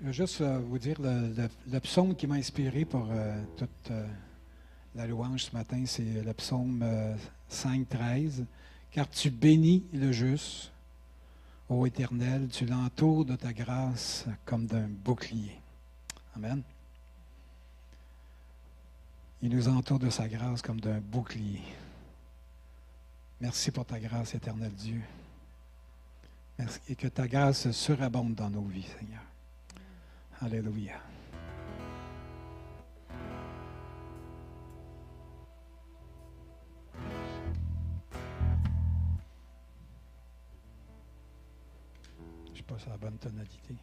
Je veux juste euh, vous dire le, psaume qui m'a inspiré pour euh, toute euh, la louange ce matin, c'est le psaume 5, 13. Car tu bénis le juste, ô Éternel, tu l'entoures de ta grâce comme d'un bouclier. Amen. Il nous entoure de sa grâce comme d'un bouclier. Merci pour ta grâce, éternel Dieu. Et que ta grâce surabonde dans nos vies, Seigneur. Alléluia. Je passe à la bonne tonalité.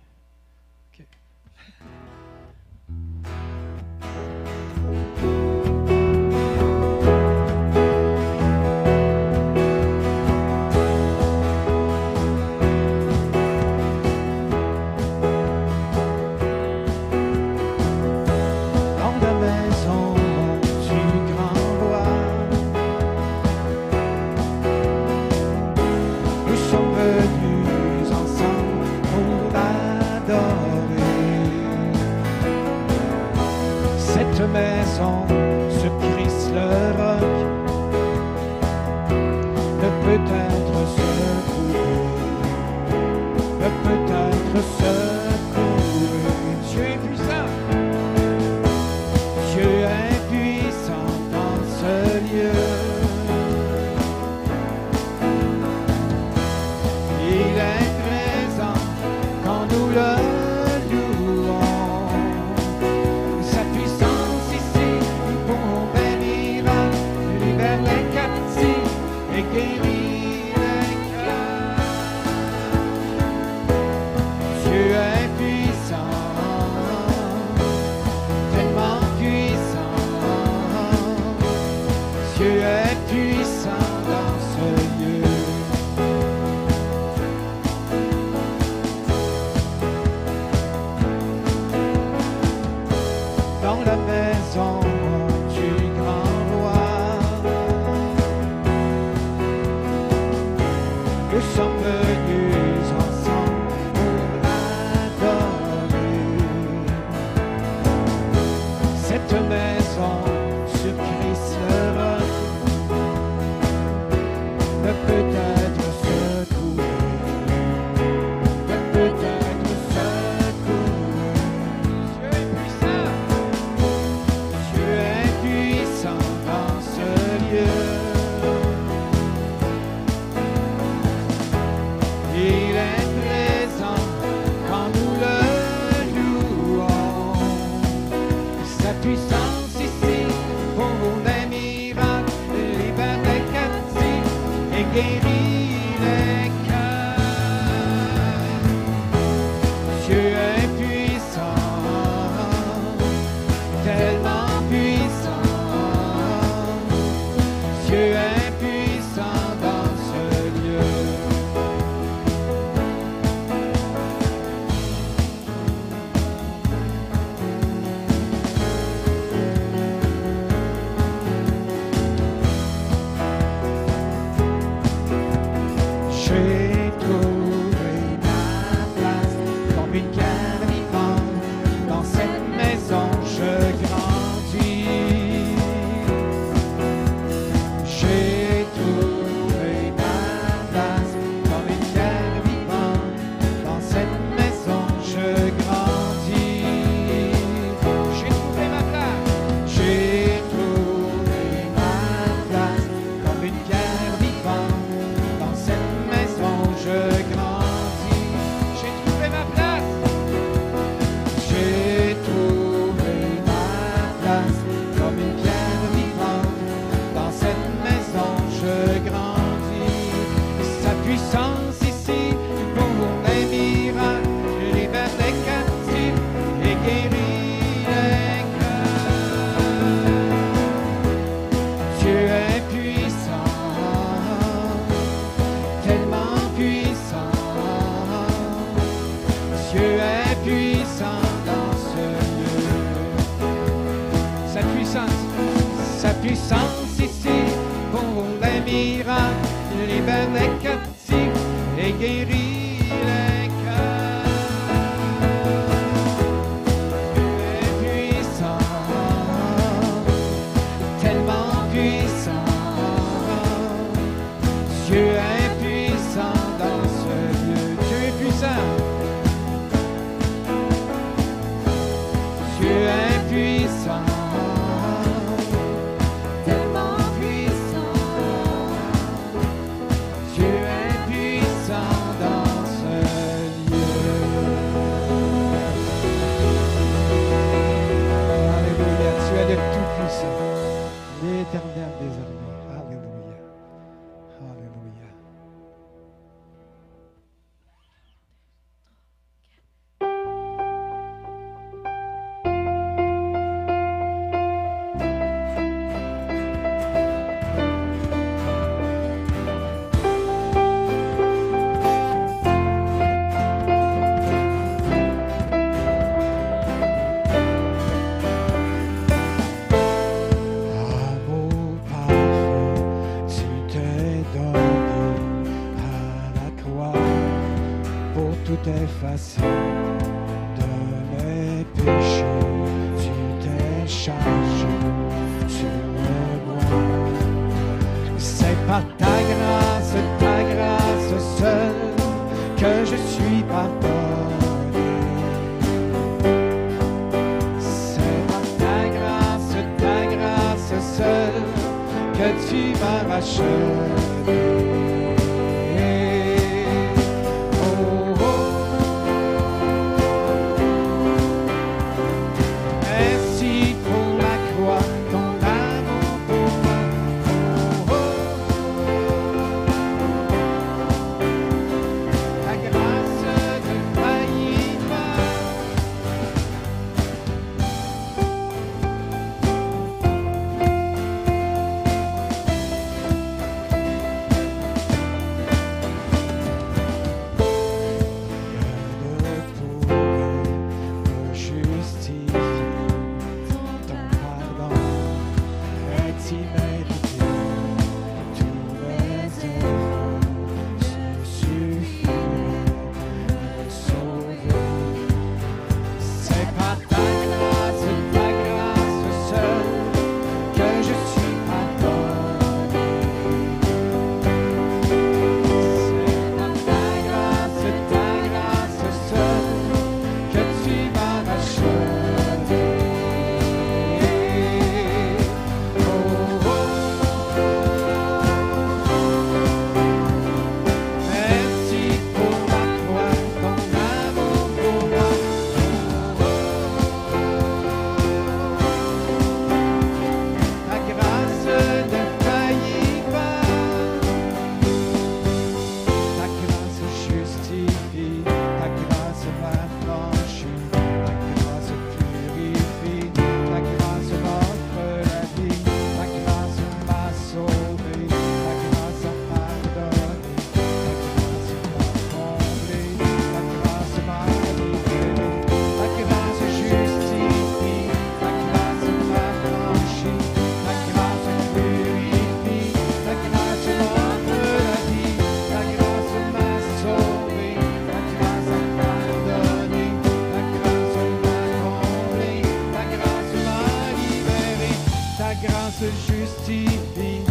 Grâce justifie,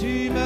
to me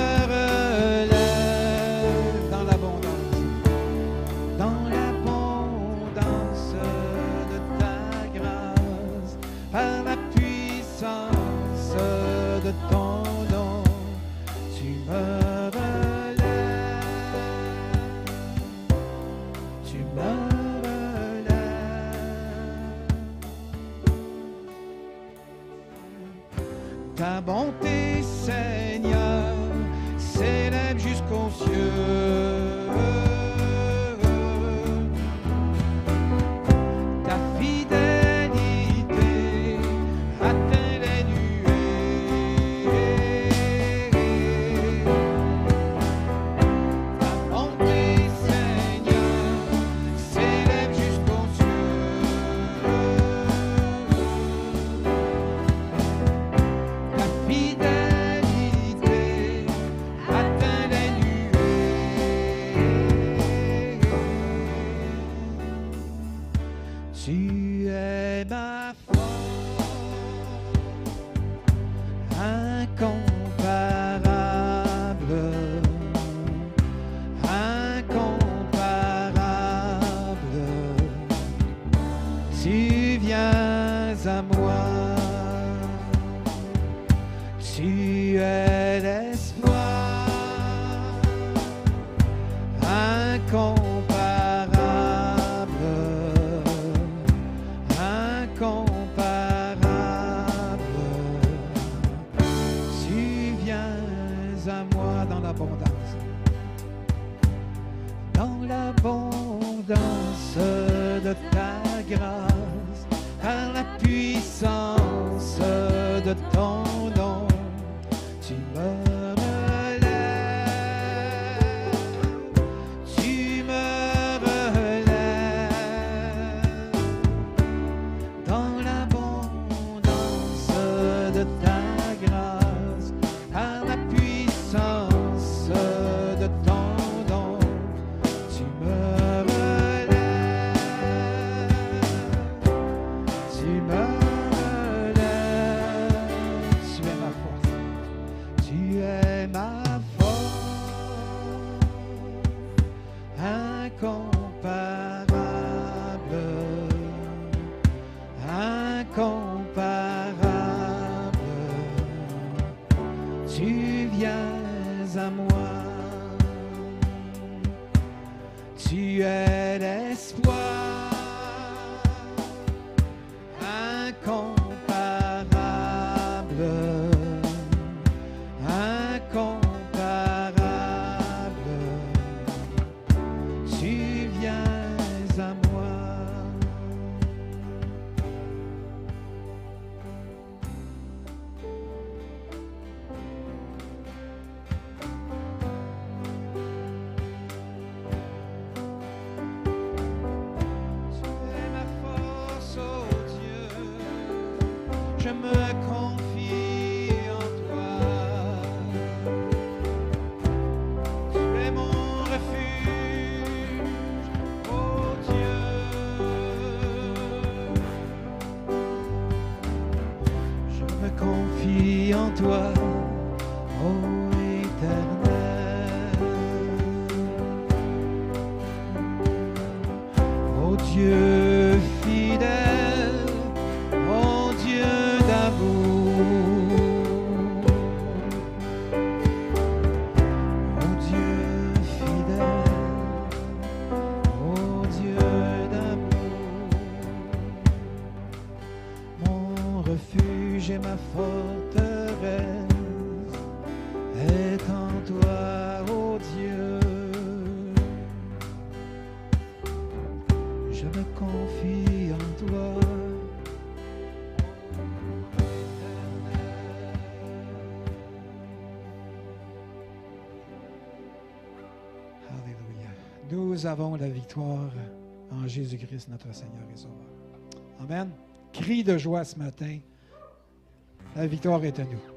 nous avons la victoire en Jésus-Christ, notre Seigneur et Sauveur. Amen. Cri de joie ce matin. La victoire est à nous.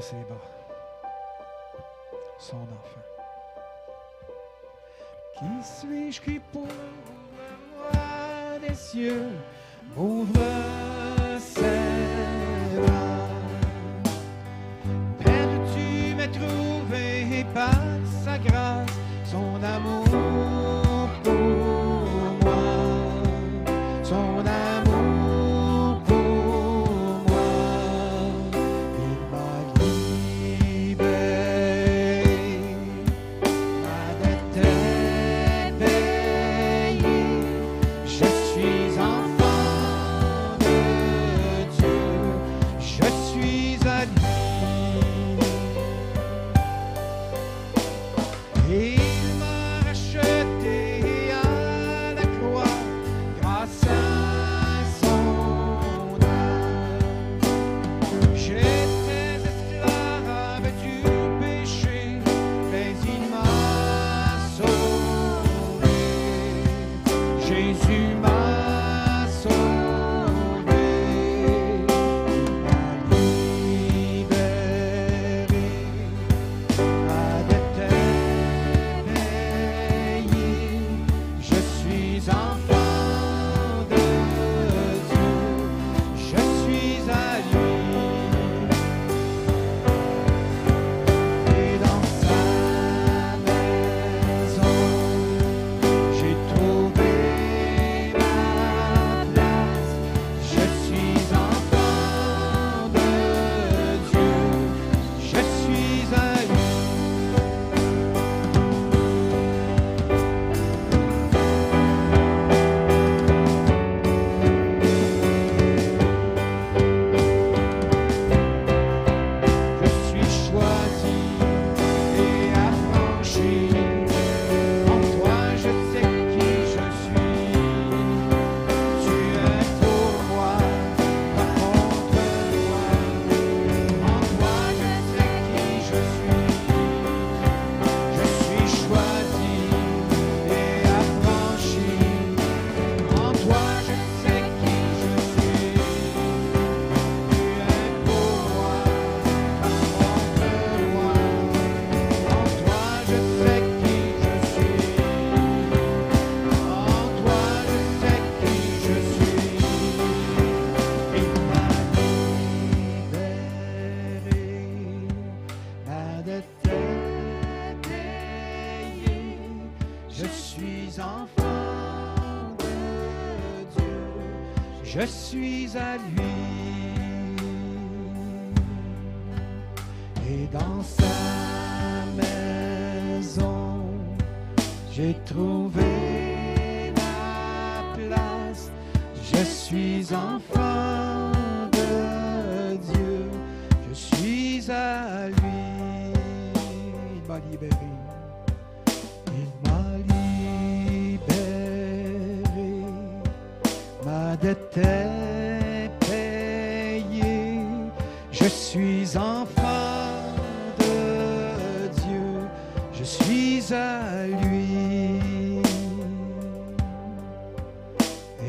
ses bras son enfant. Qui suis-je qui pour la des cieux? M'ouvre ses bras? Perdu, tu m'as trouvé et par sa grâce, son amour.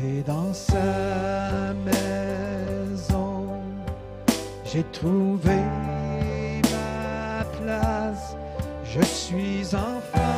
Et dans sa maison, j'ai trouvé ma place. Je suis enfin.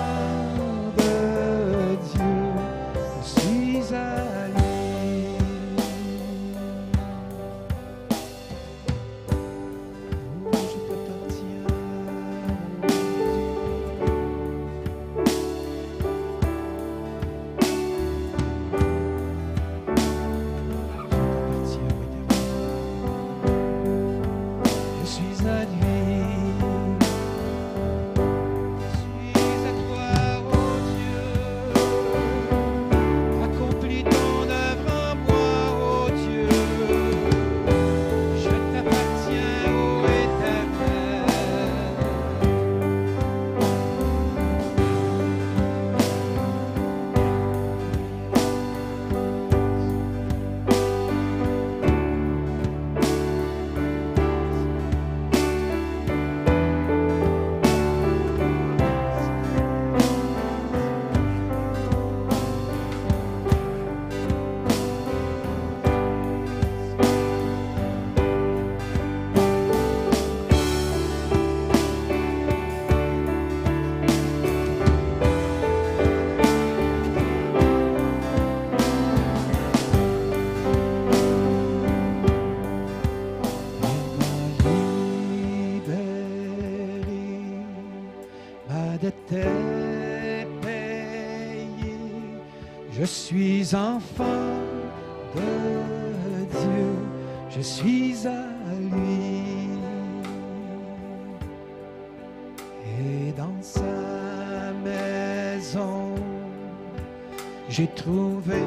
j'ai trouvé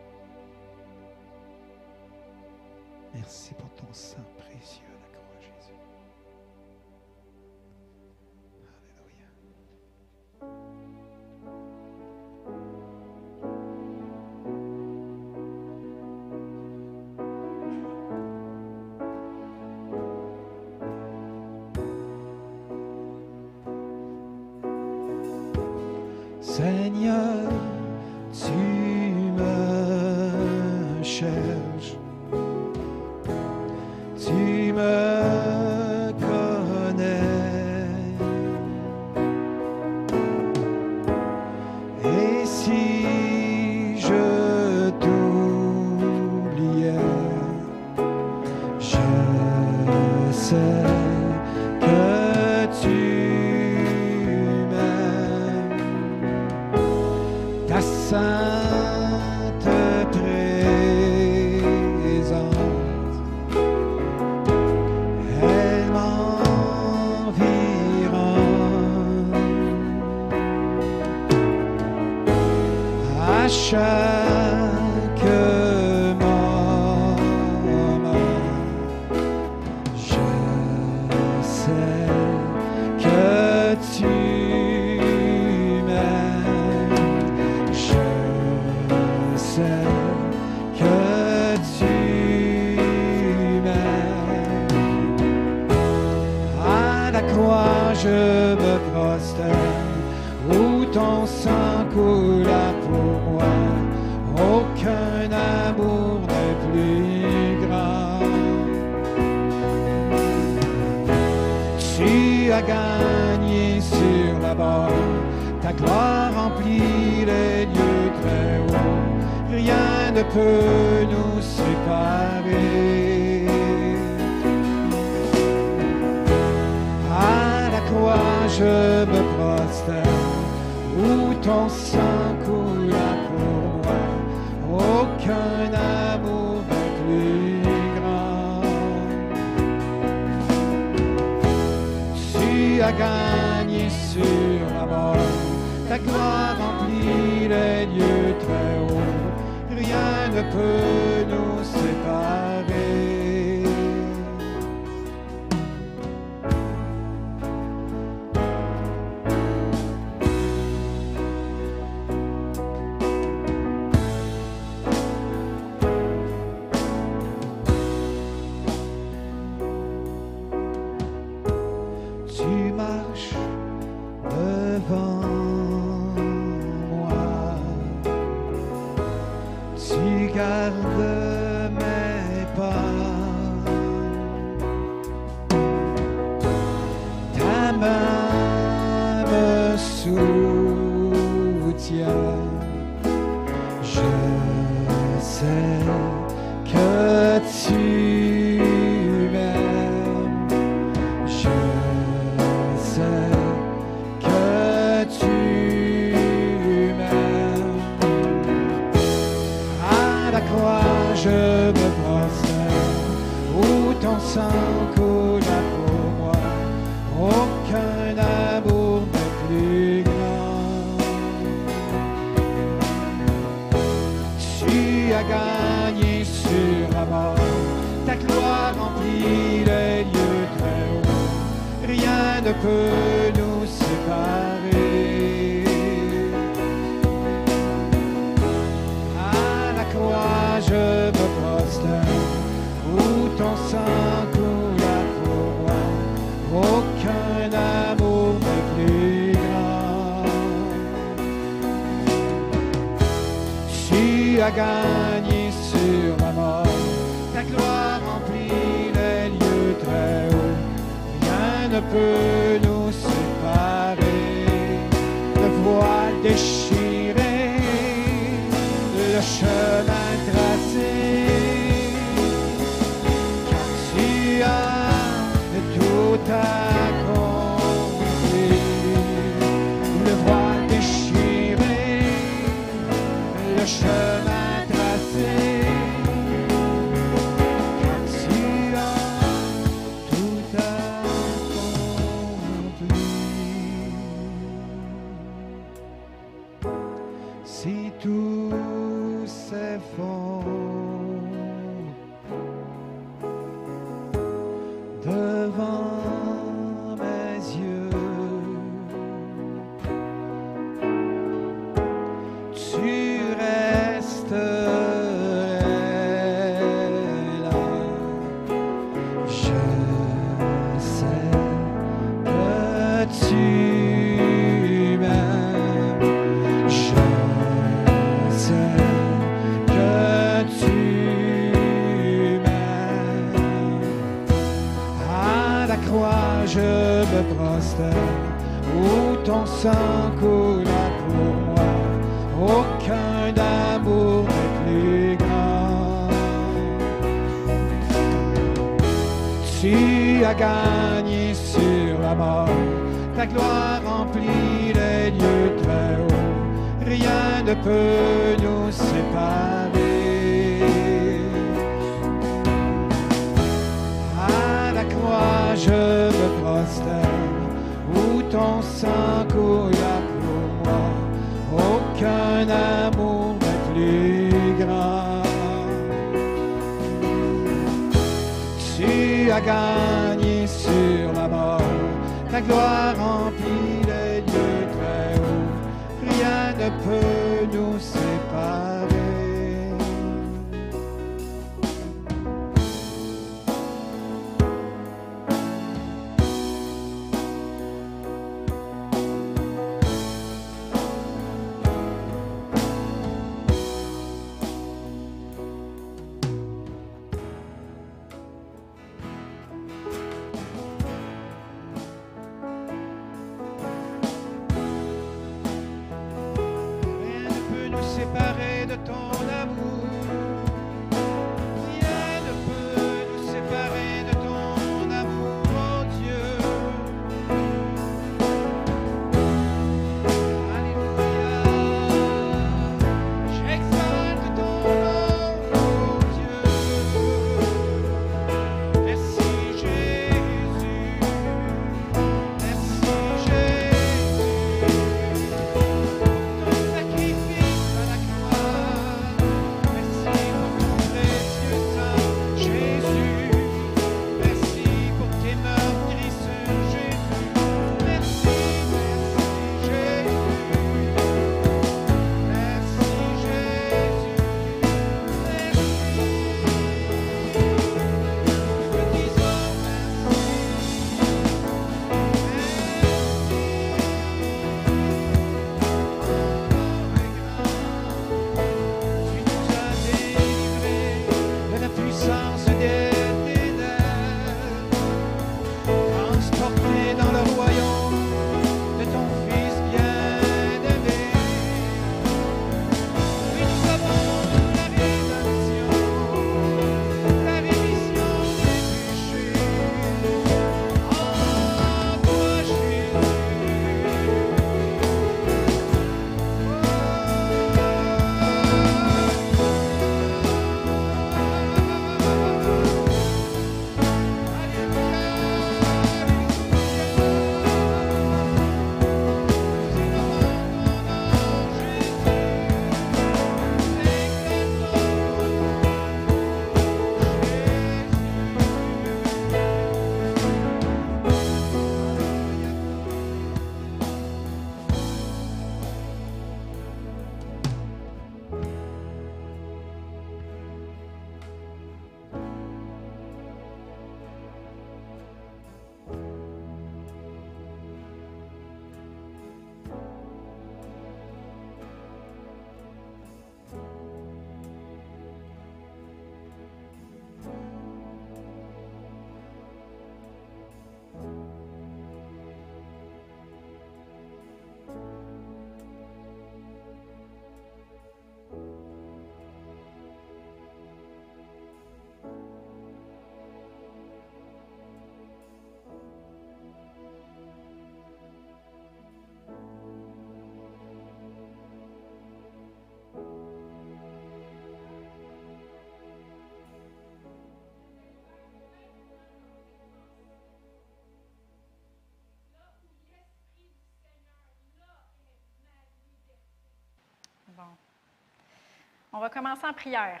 On va commencer en prière.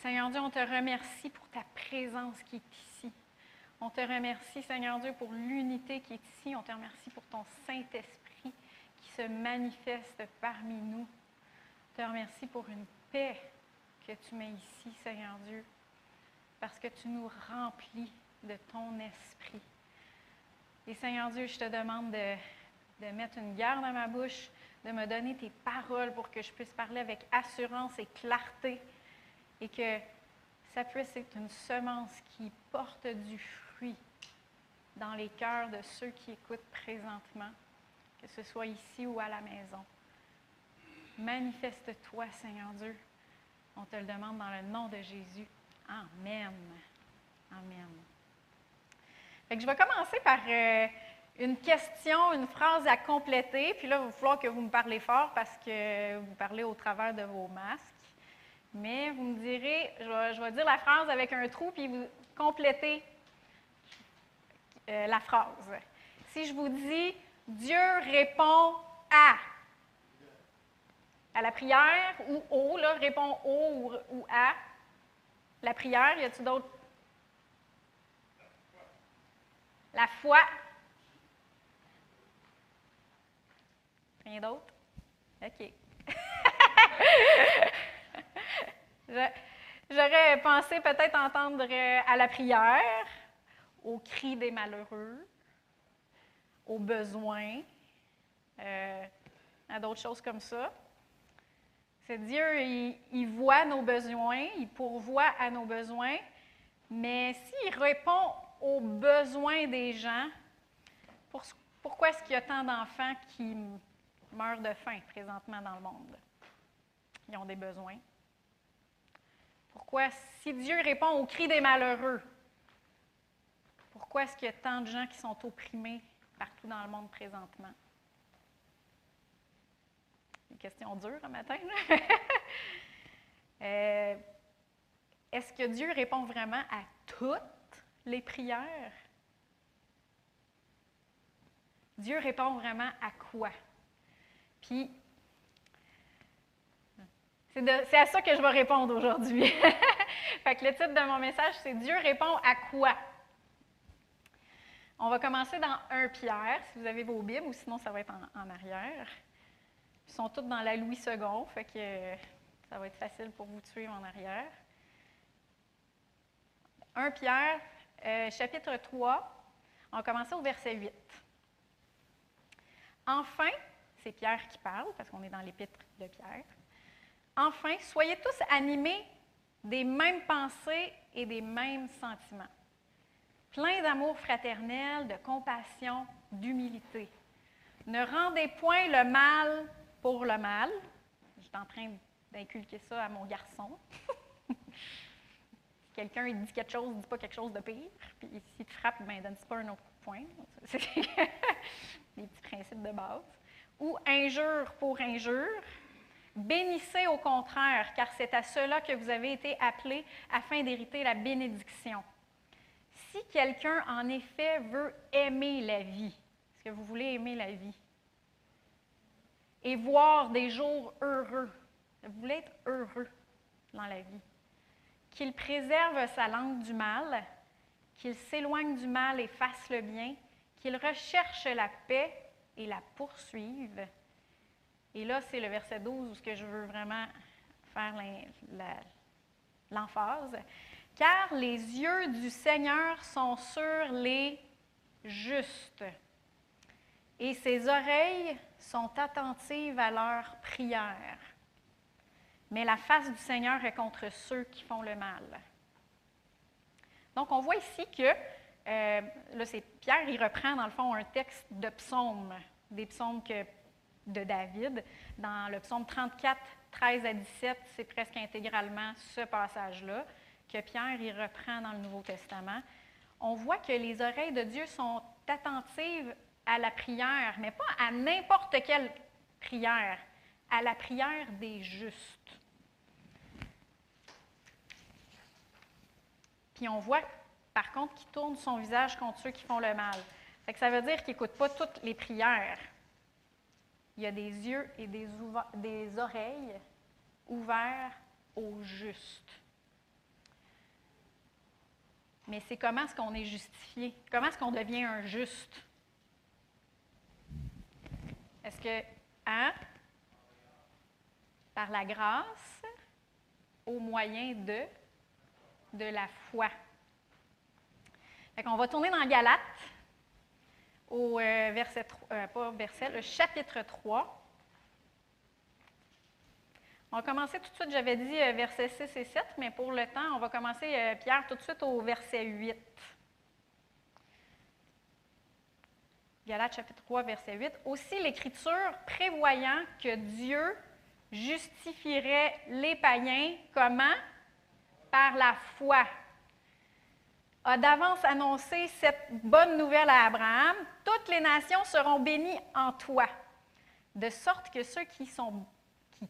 Seigneur Dieu, on te remercie pour ta présence qui est ici. On te remercie, Seigneur Dieu, pour l'unité qui est ici. On te remercie pour ton Saint-Esprit qui se manifeste parmi nous. On te remercie pour une paix que tu mets ici, Seigneur Dieu, parce que tu nous remplis de ton esprit. Et Seigneur Dieu, je te demande de, de mettre une garde à ma bouche, de me donner tes paroles pour que je puisse parler avec assurance et clarté et que ça puisse être une semence qui porte du fruit dans les cœurs de ceux qui écoutent présentement, que ce soit ici ou à la maison. Manifeste-toi, Seigneur Dieu. On te le demande dans le nom de Jésus. Amen. Amen. Je vais commencer par euh, une question, une phrase à compléter. Puis là, il va falloir que vous me parlez fort parce que vous parlez au travers de vos masques. Mais vous me direz, je vais, dire la phrase avec un trou, puis vous complétez euh, la phrase. Si je vous dis Dieu répond à, à la prière ou au, là, répond au ou, à la prière, y a-t-il d'autres? La foi. Rien d'autre? OK. J'aurais pensé peut-être entendre euh, à la prière, au cri des malheureux, aux besoins, euh, à d'autres choses comme ça. C'est Dieu, il, voit nos besoins, il pourvoit à nos besoins, mais s'il répond aux besoins des gens, pourquoi est-ce qu'il y a tant d'enfants qui meurent de faim présentement dans le monde? Ils ont des besoins. Pourquoi, si Dieu répond au cri des malheureux, pourquoi est-ce qu'il y a tant de gens qui sont opprimés partout dans le monde présentement? Une question dure un matin. Euh, est-ce que Dieu répond vraiment à toutes les prières? Dieu répond vraiment à quoi? C'est à ça que je vais répondre aujourd'hui. fait le titre de mon message, c'est Dieu répond à quoi? On va commencer dans 1 Pierre, si vous avez vos Bibles, ou sinon ça va être en, arrière. Ils sont tous dans la Louis II, fait ça va être facile pour vous de suivre en arrière. 1 Pierre, euh, chapitre 3, on va commencer au verset 8. Enfin, c'est Pierre qui parle, parce qu'on est dans l'épître de Pierre. Enfin, soyez tous animés des mêmes pensées et des mêmes sentiments, pleins d'amour fraternel, de compassion, d'humilité. Ne rendez point le mal pour le mal. Je suis en train d'inculquer ça à mon garçon. si quelqu'un dit quelque chose, ne dit pas quelque chose de pire. Puis s'il te frappe, ben, donne pas un autre point. C'est des petits principes de base. Ou injure pour injure. Bénissez au contraire, car c'est à cela que vous avez été appelés afin d'hériter la bénédiction. Si quelqu'un, en effet, veut aimer la vie, est-ce que vous voulez aimer la vie? Et voir des jours heureux, vous voulez être heureux dans la vie. Qu'il préserve sa langue du mal, qu'il s'éloigne du mal et fasse le bien, qu'il recherche la paix et la poursuive et là, c'est le verset 12 où ce que je veux vraiment faire l'emphase. Car les yeux du Seigneur sont sur les justes, et ses oreilles sont attentives à leurs prières. Mais la face du Seigneur est contre ceux qui font le mal. Donc, on voit ici que, euh, Pierre, il reprend dans le fond un texte de psaumes, des psaumes de David. Dans le psaume 34, 13 à 17, c'est presque intégralement ce passage-là que Pierre y reprend dans le Nouveau Testament. On voit que les oreilles de Dieu sont attentives à la prière, mais pas à n'importe quelle prière, à la prière des justes. Puis on voit, par contre, qu'il tourne son visage contre ceux qui font le mal. ça veut dire qu'il n'écoute pas toutes les prières. Il y a des yeux et des, des oreilles ouvert au juste. Mais c'est comment est-ce qu'on est justifié? Comment est-ce qu'on devient un juste? Est-ce que, hein? Par la grâce, au moyen de, de la foi. Qu'on va tourner dans Galates, au euh, verset, euh, pas verset, chapitre 3. On va commencer tout de suite, j'avais dit euh, versets 6 et 7, mais pour le temps, on va commencer, euh, Pierre, tout de suite au verset 8. Galates chapitre 3, verset 8. Aussi l'Écriture prévoyant que Dieu justifierait les païens comment? Par la foi. A d'avance annoncé cette bonne nouvelle à Abraham. Toutes les nations seront bénies en toi. De sorte que ceux qui,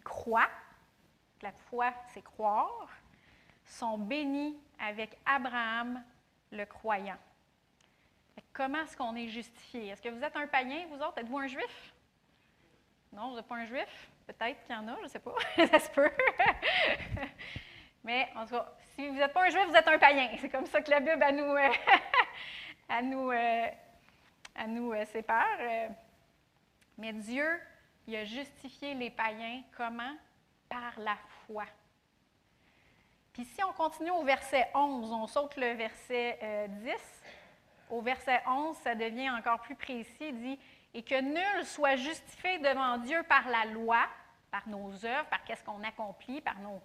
croient, la foi c'est croire, sont bénis avec Abraham le croyant. Comment est-ce qu'on est justifié? Est-ce que vous êtes un païen, vous autres? Êtes-vous un juif? Non, vous n'êtes pas un juif? Peut-être qu'il y en a, je ne sais pas. ça se peut. Mais en tout cas, si vous n'êtes pas un juif, vous êtes un païen. C'est comme ça que la Bible à nous, euh, à nous, euh, à nous euh, sépare. Mais Dieu, il a justifié les païens comment? Par la foi. Puis si on continue au verset 11, on saute le verset 10. Au verset 11, ça devient encore plus précis. Il dit Et que nul soit justifié devant Dieu par la loi, par nos œuvres, par qu'est-ce qu'on accomplit, par nos,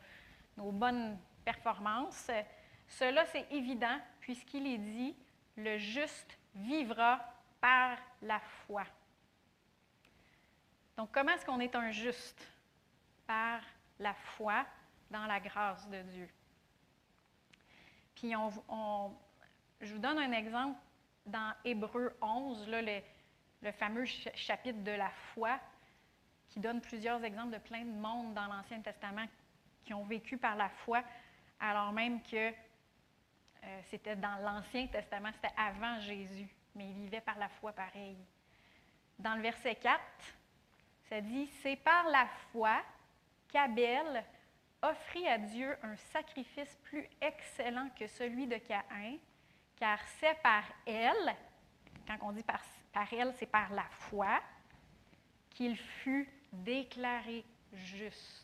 bonnes performances. Cela, c'est évident, puisqu'il est dit Le juste vivra par la foi. Donc, comment est-ce qu'on est un juste? Par la foi dans la grâce de Dieu. Puis, on, je vous donne un exemple dans Hébreu 11, là, le, le, fameux chapitre de la foi, qui donne plusieurs exemples de plein de monde dans l'Ancien Testament qui ont vécu par la foi, alors même que euh, c'était dans l'Ancien Testament, c'était avant Jésus, mais ils vivaient par la foi pareil. Dans le verset 4, ça dit C'est par la foi qu'Abel offrit à Dieu un sacrifice plus excellent que celui de Caïn, car c'est par elle, quand on dit par, par elle, c'est par la foi, qu'il fut déclaré juste.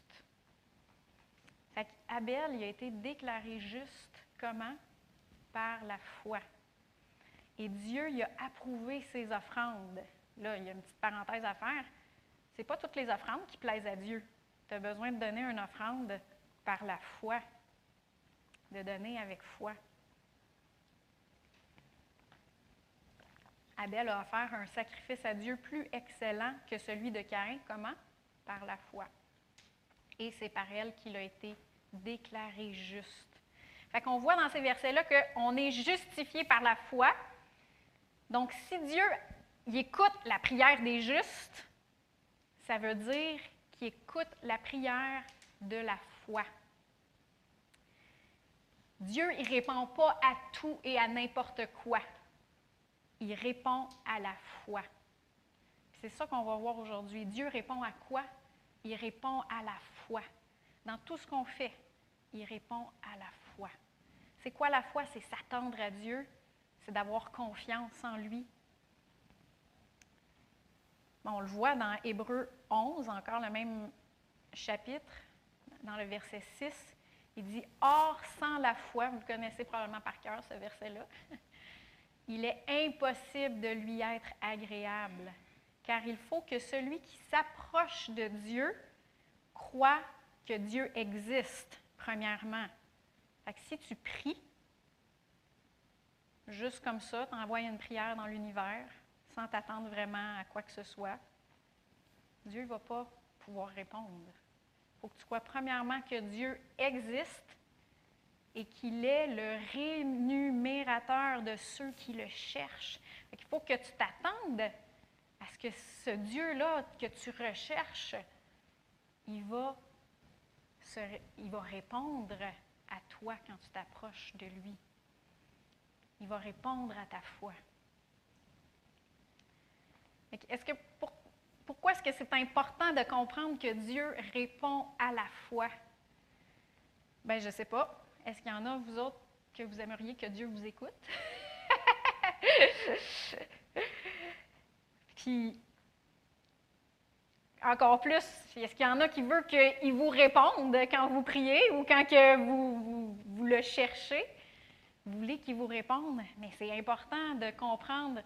Abel il a été déclaré juste comment? Par la foi. Et Dieu il a approuvé ses offrandes. Là, il y a une petite parenthèse à faire. Ce n'est pas toutes les offrandes qui plaisent à Dieu. Tu as besoin de donner une offrande par la foi, de donner avec foi. Abel a offert un sacrifice à Dieu plus excellent que celui de Caïn. Comment? Par la foi. Et c'est par elle qu'il a été déclaré juste. Fait qu'on voit dans ces versets-là qu'on est justifié par la foi. Donc, si Dieu écoute la prière des justes, ça veut dire qu'il écoute la prière de la foi. Dieu, il ne répond pas à tout et à n'importe quoi il répond à la foi. C'est ça qu'on va voir aujourd'hui. Dieu répond à quoi? Il répond à la foi. Dans tout ce qu'on fait, il répond à la foi. C'est quoi la foi? C'est s'attendre à Dieu, c'est d'avoir confiance en lui. On le voit dans Hébreu 11, encore le même chapitre, dans le verset 6. Il dit Or, sans la foi, vous connaissez probablement par cœur, ce verset-là il est impossible de lui être agréable, car il faut que celui qui s'approche de Dieu croit que Dieu existe, premièrement. Si tu pries, juste comme ça, tu envoies une prière dans l'univers, sans t'attendre vraiment à quoi que ce soit, Dieu ne va pas pouvoir répondre. Il faut que tu crois premièrement que Dieu existe et qu'il est le rémunérateur de ceux qui le cherchent. Il faut que tu t'attendes à ce que ce Dieu-là que tu recherches, il va, il va répondre à toi quand tu t'approches de lui. Il va répondre à ta foi. Est-ce que pour, pourquoi est-ce que c'est important de comprendre que Dieu répond à la foi? Ben, je ne sais pas. Est-ce qu'il y en a, vous autres, que vous aimeriez que Dieu vous écoute? encore plus, est-ce qu'il y en a qui veut qu'il vous réponde quand vous priez ou quand que vous, vous, le cherchez? Vous voulez qu'il vous réponde, mais c'est important de comprendre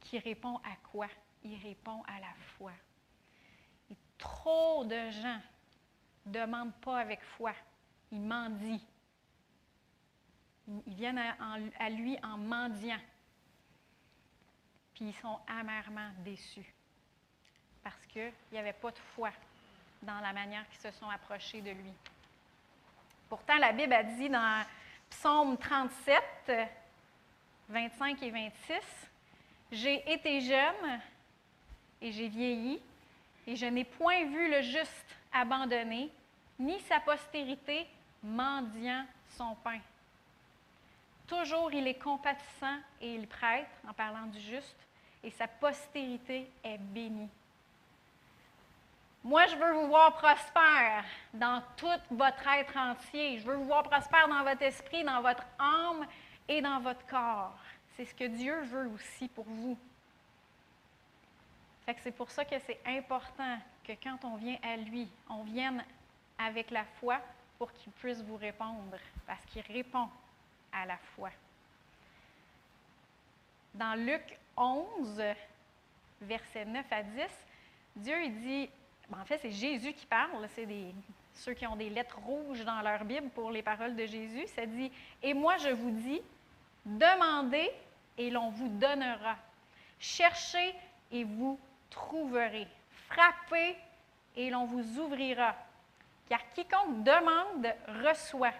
qu'il répond à quoi? Il répond à la foi. Et trop de gens ne demandent pas avec foi, ils mendient. Ils viennent à lui en mendiant. Puis ils sont amèrement déçus parce qu'il n'y avait pas de foi dans la manière qu'ils se sont approchés de lui. Pourtant, la Bible a dit dans Psaume 37, 25 et 26, J'ai été jeune et j'ai vieilli, et je n'ai point vu le juste abandonné, ni sa postérité mendiant son pain. Toujours il est compatissant et il prête, en parlant du juste, et sa postérité est bénie. Moi, je veux vous voir prospère dans tout votre être entier. Je veux vous voir prospère dans votre esprit, dans votre âme et dans votre corps. C'est ce que Dieu veut aussi pour vous. c'est pour ça que c'est important que quand on vient à lui, on vienne avec la foi pour qu'il puisse vous répondre, parce qu'il répond à la foi. Dans Luc 11, versets 9 à 10, Dieu dit en fait, c'est Jésus qui parle. C'est ceux qui ont des lettres rouges dans leur Bible pour les paroles de Jésus. Ça dit Et moi, je vous dis, demandez et l'on vous donnera. Cherchez et vous trouverez. Frappez et l'on vous ouvrira. Car quiconque demande reçoit.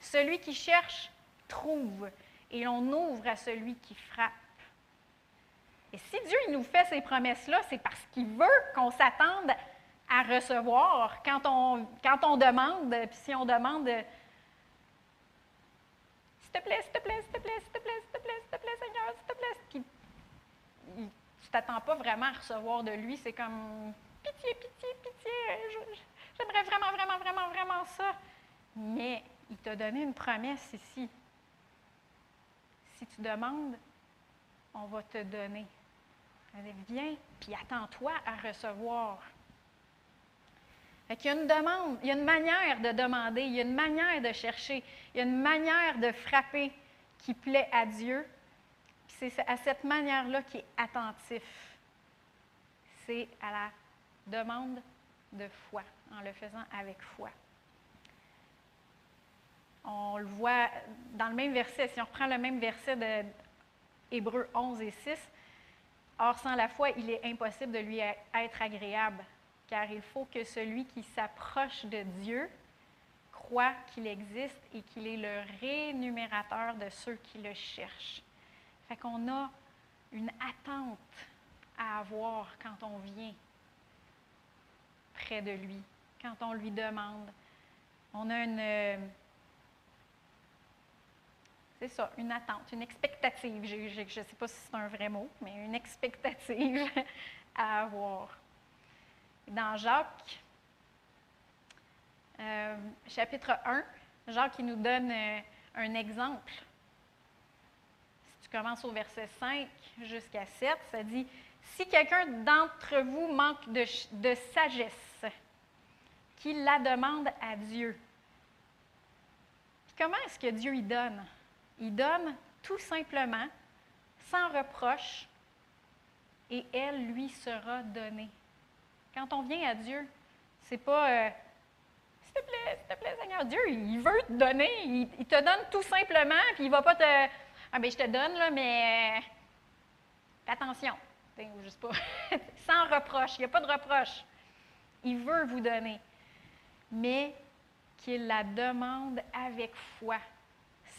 Celui qui cherche trouve. Et l'on ouvre à celui qui frappe. Et si Dieu il nous fait ces promesses-là, c'est parce qu'il veut qu'on s'attende à recevoir quand on, quand on demande, puis si on demande S'il te plaît, s'il te plaît, s'il te plaît, s'il te plaît, s'il te plaît, s'il te plaît, Seigneur, s'il te plaît, puis tu ne t'attends pas vraiment à recevoir de lui, c'est comme pitié, pitié, pitié, j'aimerais vraiment, vraiment, vraiment, vraiment ça. Mais il t'a donné une promesse ici. Si tu demandes, on va te donner. Viens, puis attends-toi à recevoir. Il y a une demande, il y a une manière de demander, il y a une manière de chercher, il y a une manière de frapper qui plaît à Dieu. C'est à cette manière-là qui est attentif. C'est à la demande de foi, en le faisant avec foi. On le voit dans le même verset, si on reprend le même verset de Hébreux 11 et 6, Or, sans la foi, il est impossible de lui être agréable car il faut que celui qui s'approche de Dieu croit qu'il existe et qu'il est le rémunérateur de ceux qui le cherchent. Fait qu'on a une attente à avoir quand on vient près de lui, quand on lui demande. On a une. C'est ça, une attente, une expectative. Je ne sais pas si c'est un vrai mot, mais une expectative à avoir dans Jacques, euh, chapitre 1, Jacques nous donne euh, un exemple. Si tu commences au verset 5 jusqu'à 7, ça dit Si quelqu'un d'entre vous manque de, de sagesse, qu'il la demande à Dieu. comment est-ce que Dieu y donne? Il donne tout simplement, sans reproche, et elle lui sera donnée. Quand on vient à Dieu, c'est pas euh, s'il te plaît, s'il te plaît, Seigneur. Dieu, il veut te donner. Il, te donne tout simplement, puis il va pas te. Ah, ben je te donne, là, mais. Fais attention. Pas. Sans reproche. Il n'y a pas de reproche. Il veut vous donner. Mais qu'il la demande avec foi,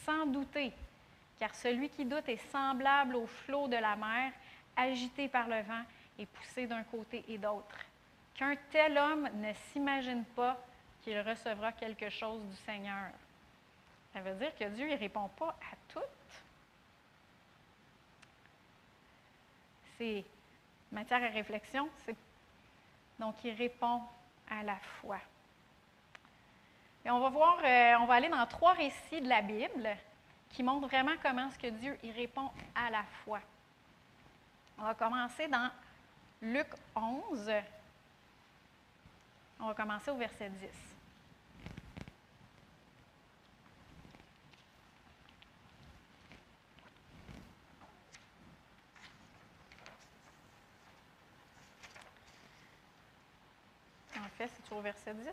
sans douter. Car celui qui doute est semblable au flot de la mer, agité par le vent et poussé d'un côté et d'autre qu'un tel homme ne s'imagine pas qu'il recevra quelque chose du Seigneur. Ça veut dire que Dieu ne répond pas à tout. C'est matière à réflexion. Donc, il répond à la foi. Et on va voir, euh, on va aller dans trois récits de la Bible qui montrent vraiment comment est-ce que Dieu il répond à la foi. On va commencer dans Luc 11. On va commencer au verset 10. En fait, c'est au verset 10?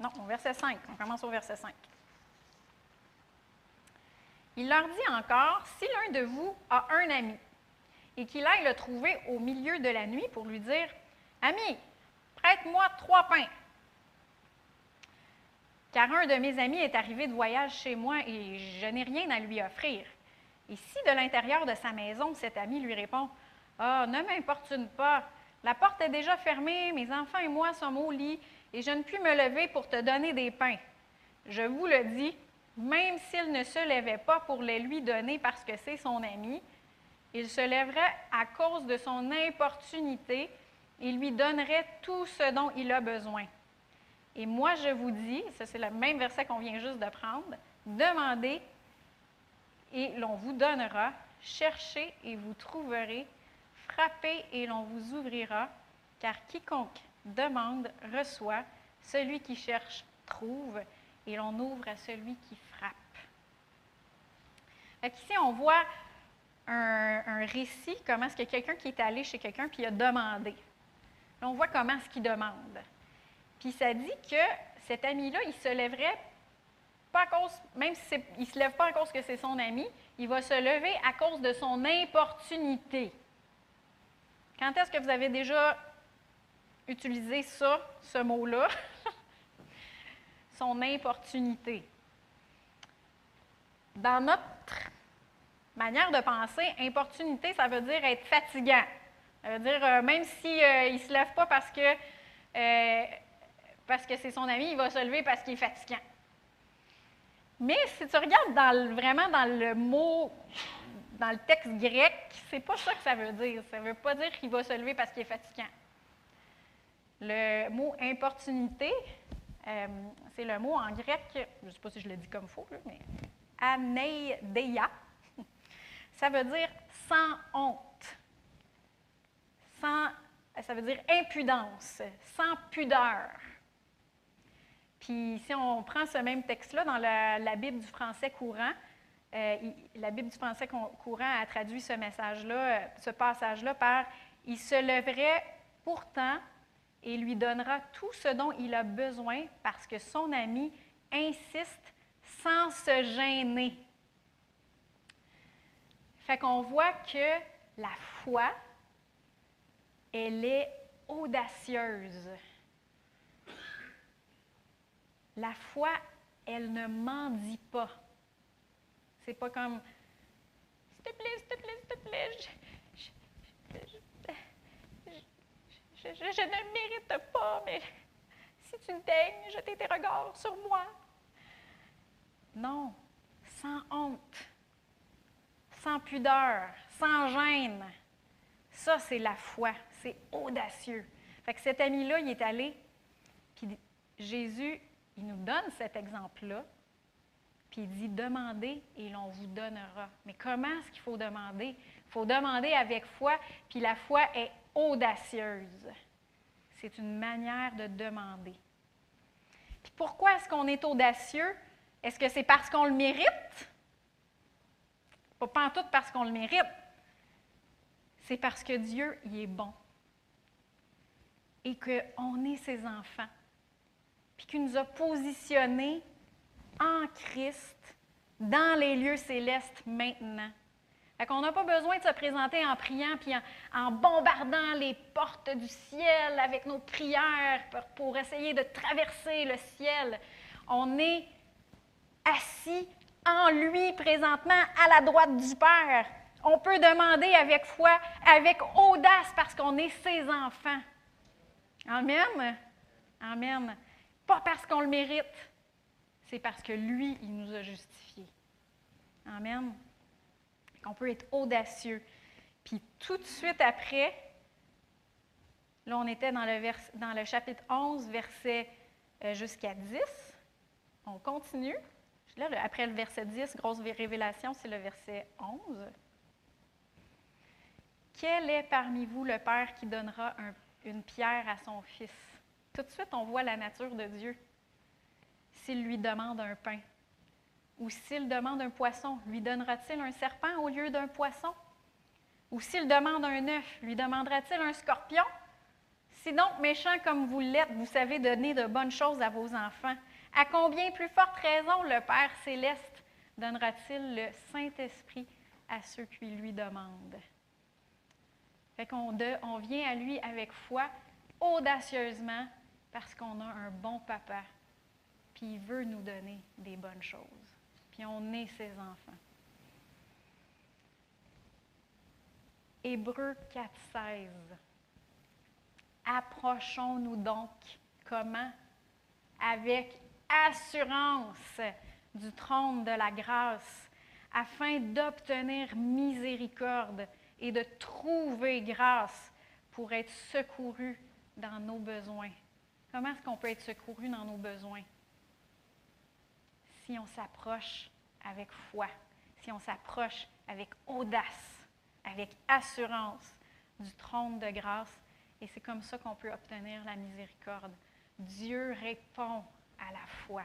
Non, au verset 5. On commence au verset 5. Il leur dit encore, si l'un de vous a un ami et qu'il aille le trouver au milieu de la nuit pour lui dire, Ami, prête-moi trois pains. Car un de mes amis est arrivé de voyage chez moi et je n'ai rien à lui offrir. Et si de l'intérieur de sa maison, cet ami lui répond, Ah, ne m'importune pas, la porte est déjà fermée, mes enfants et moi sommes au lit, et je ne puis me lever pour te donner des pains. Je vous le dis, même s'il ne se levait pas pour les lui donner parce que c'est son ami, il se lèverait à cause de son importunité et lui donnerait tout ce dont il a besoin. Et moi, je vous dis, ça c'est le même verset qu'on vient juste de prendre, demandez et l'on vous donnera, cherchez et vous trouverez, frappez et l'on vous ouvrira, car quiconque demande reçoit, celui qui cherche trouve, et l'on ouvre à celui qui frappe. ici, on voit un, récit, comment est-ce que quelqu'un qui est allé chez quelqu'un puis a demandé. Là, on voit comment est-ce qu'il demande. Puis ça dit que cet ami-là, il se lèverait pas à cause, même s'il ne se lève pas à cause que c'est son ami, il va se lever à cause de son importunité. Quand est-ce que vous avez déjà utilisé ça, ce mot-là? son importunité. Dans notre manière de penser, importunité, ça veut dire être fatigant. Ça veut dire, euh, même s'il si, euh, ne se lève pas parce que, euh, parce que c'est son ami, il va se lever parce qu'il est fatigant. Mais si tu regardes vraiment dans le mot, dans le texte grec, c'est pas ça que ça veut dire. Ça ne veut pas dire qu'il va se lever parce qu'il est fatigant. Le mot importunité, c'est le mot en grec, je ne sais pas si je le dis comme faux, mais aneideia, ça veut dire sans honte. Sans, ça veut dire impudence, sans pudeur. Puis si on prend ce même texte-là dans la, Bible du français courant, euh, la Bible du français courant a traduit ce message-là, ce passage-là par Il se leverait pourtant et lui donnera tout ce dont il a besoin parce que son ami insiste sans se gêner. Fait qu'on voit que la foi, elle est audacieuse. La foi, elle ne mendie pas. C'est pas comme S'il te plaît, s'il te plaît, s'il te plaît, je, ne mérite pas, mais si tu daignes jeter tes regards sur moi. Non, sans honte sans pudeur, sans gêne. Ça, c'est la foi. C'est audacieux. Fait que cet ami-là, il est allé, puis Jésus, il nous donne cet exemple-là, puis il dit demandez et l'on vous donnera. Mais comment est-ce qu'il faut demander? Il faut demander avec foi, puis la foi est audacieuse. C'est une manière de demander. Puis pourquoi est-ce qu'on est audacieux? Est-ce que c'est parce qu'on le mérite? Pas, en tout parce qu'on le mérite. C'est parce que Dieu y est bon. Et qu'on est ses enfants. Puis qu'il nous a positionnés en Christ dans les lieux célestes maintenant. Fait qu'on n'a pas besoin de se présenter en priant puis en, bombardant les portes du ciel avec nos prières pour, pour essayer de traverser le ciel. On est assis en lui présentement à la droite du Père. On peut demander avec foi, avec audace, parce qu'on est ses enfants. Amen. Amen. Pas parce qu'on le mérite, c'est parce que lui, il nous a justifiés. Amen. On peut être audacieux. Puis tout de suite après, Là, on était dans le, vers, dans le chapitre 11, verset euh, jusqu'à 10. On continue. Là, après le verset 10, grosse révélation, c'est le verset 11. Quel est parmi vous le Père qui donnera une pierre à son fils? Tout de suite, on voit la nature de Dieu. S'il lui demande un pain, ou s'il demande un poisson, lui donnera-t-il un serpent au lieu d'un poisson? Ou s'il demande un œuf, lui demandera-t-il un scorpion? Si donc méchant comme vous l'êtes, vous savez donner de bonnes choses à vos enfants, à combien plus forte raison le Père céleste donnera-t-il le Saint-Esprit à ceux qui lui demandent? Fait qu'on on vient à lui avec foi, audacieusement, parce qu'on a un bon papa, puis il veut nous donner des bonnes choses, puis on est ses enfants. Hébreu 4.16. Approchons-nous donc comment? Avec assurance du trône de la grâce, afin d'obtenir miséricorde et de trouver grâce pour être secouru dans nos besoins. Comment est-ce qu'on peut être secouru dans nos besoins? Si on s'approche avec foi, si on s'approche avec audace, avec assurance du trône de grâce, et c'est comme ça qu'on peut obtenir la miséricorde. Dieu répond à la foi.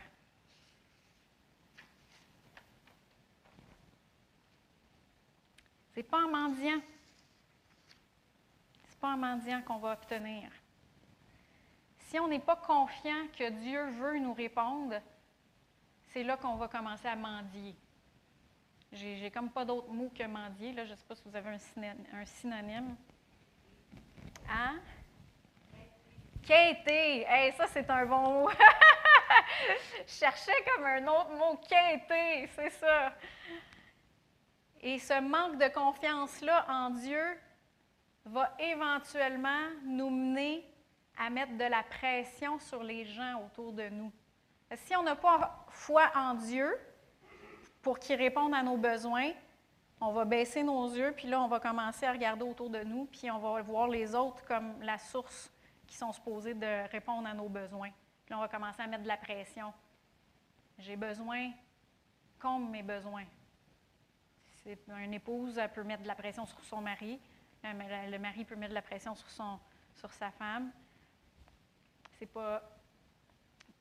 C'est pas en mendiant. C'est pas en mendiant qu'on va obtenir. Si on n'est pas confiant que Dieu veut nous répondre, c'est là qu'on va commencer à mendier. J'ai comme pas d'autres mots que mendier. Là. Je ne sais pas si vous avez un synonyme. Hein? Quêter. Hey, ça, c'est un bon mot. Je comme un autre mot, quêter, c'est ça. Et ce manque de confiance-là en Dieu va éventuellement nous mener à mettre de la pression sur les gens autour de nous. Si on n'a pas foi en Dieu pour qu'il réponde à nos besoins, on va baisser nos yeux, puis là, on va commencer à regarder autour de nous, puis on va voir les autres comme la source qui sont supposés de répondre à nos besoins. Puis là, on va commencer à mettre de la pression. J'ai besoin, comme mes besoins. Une épouse peut mettre de la pression sur son mari, euh, le mari peut mettre de la pression sur, son, sur sa femme. C'est pas.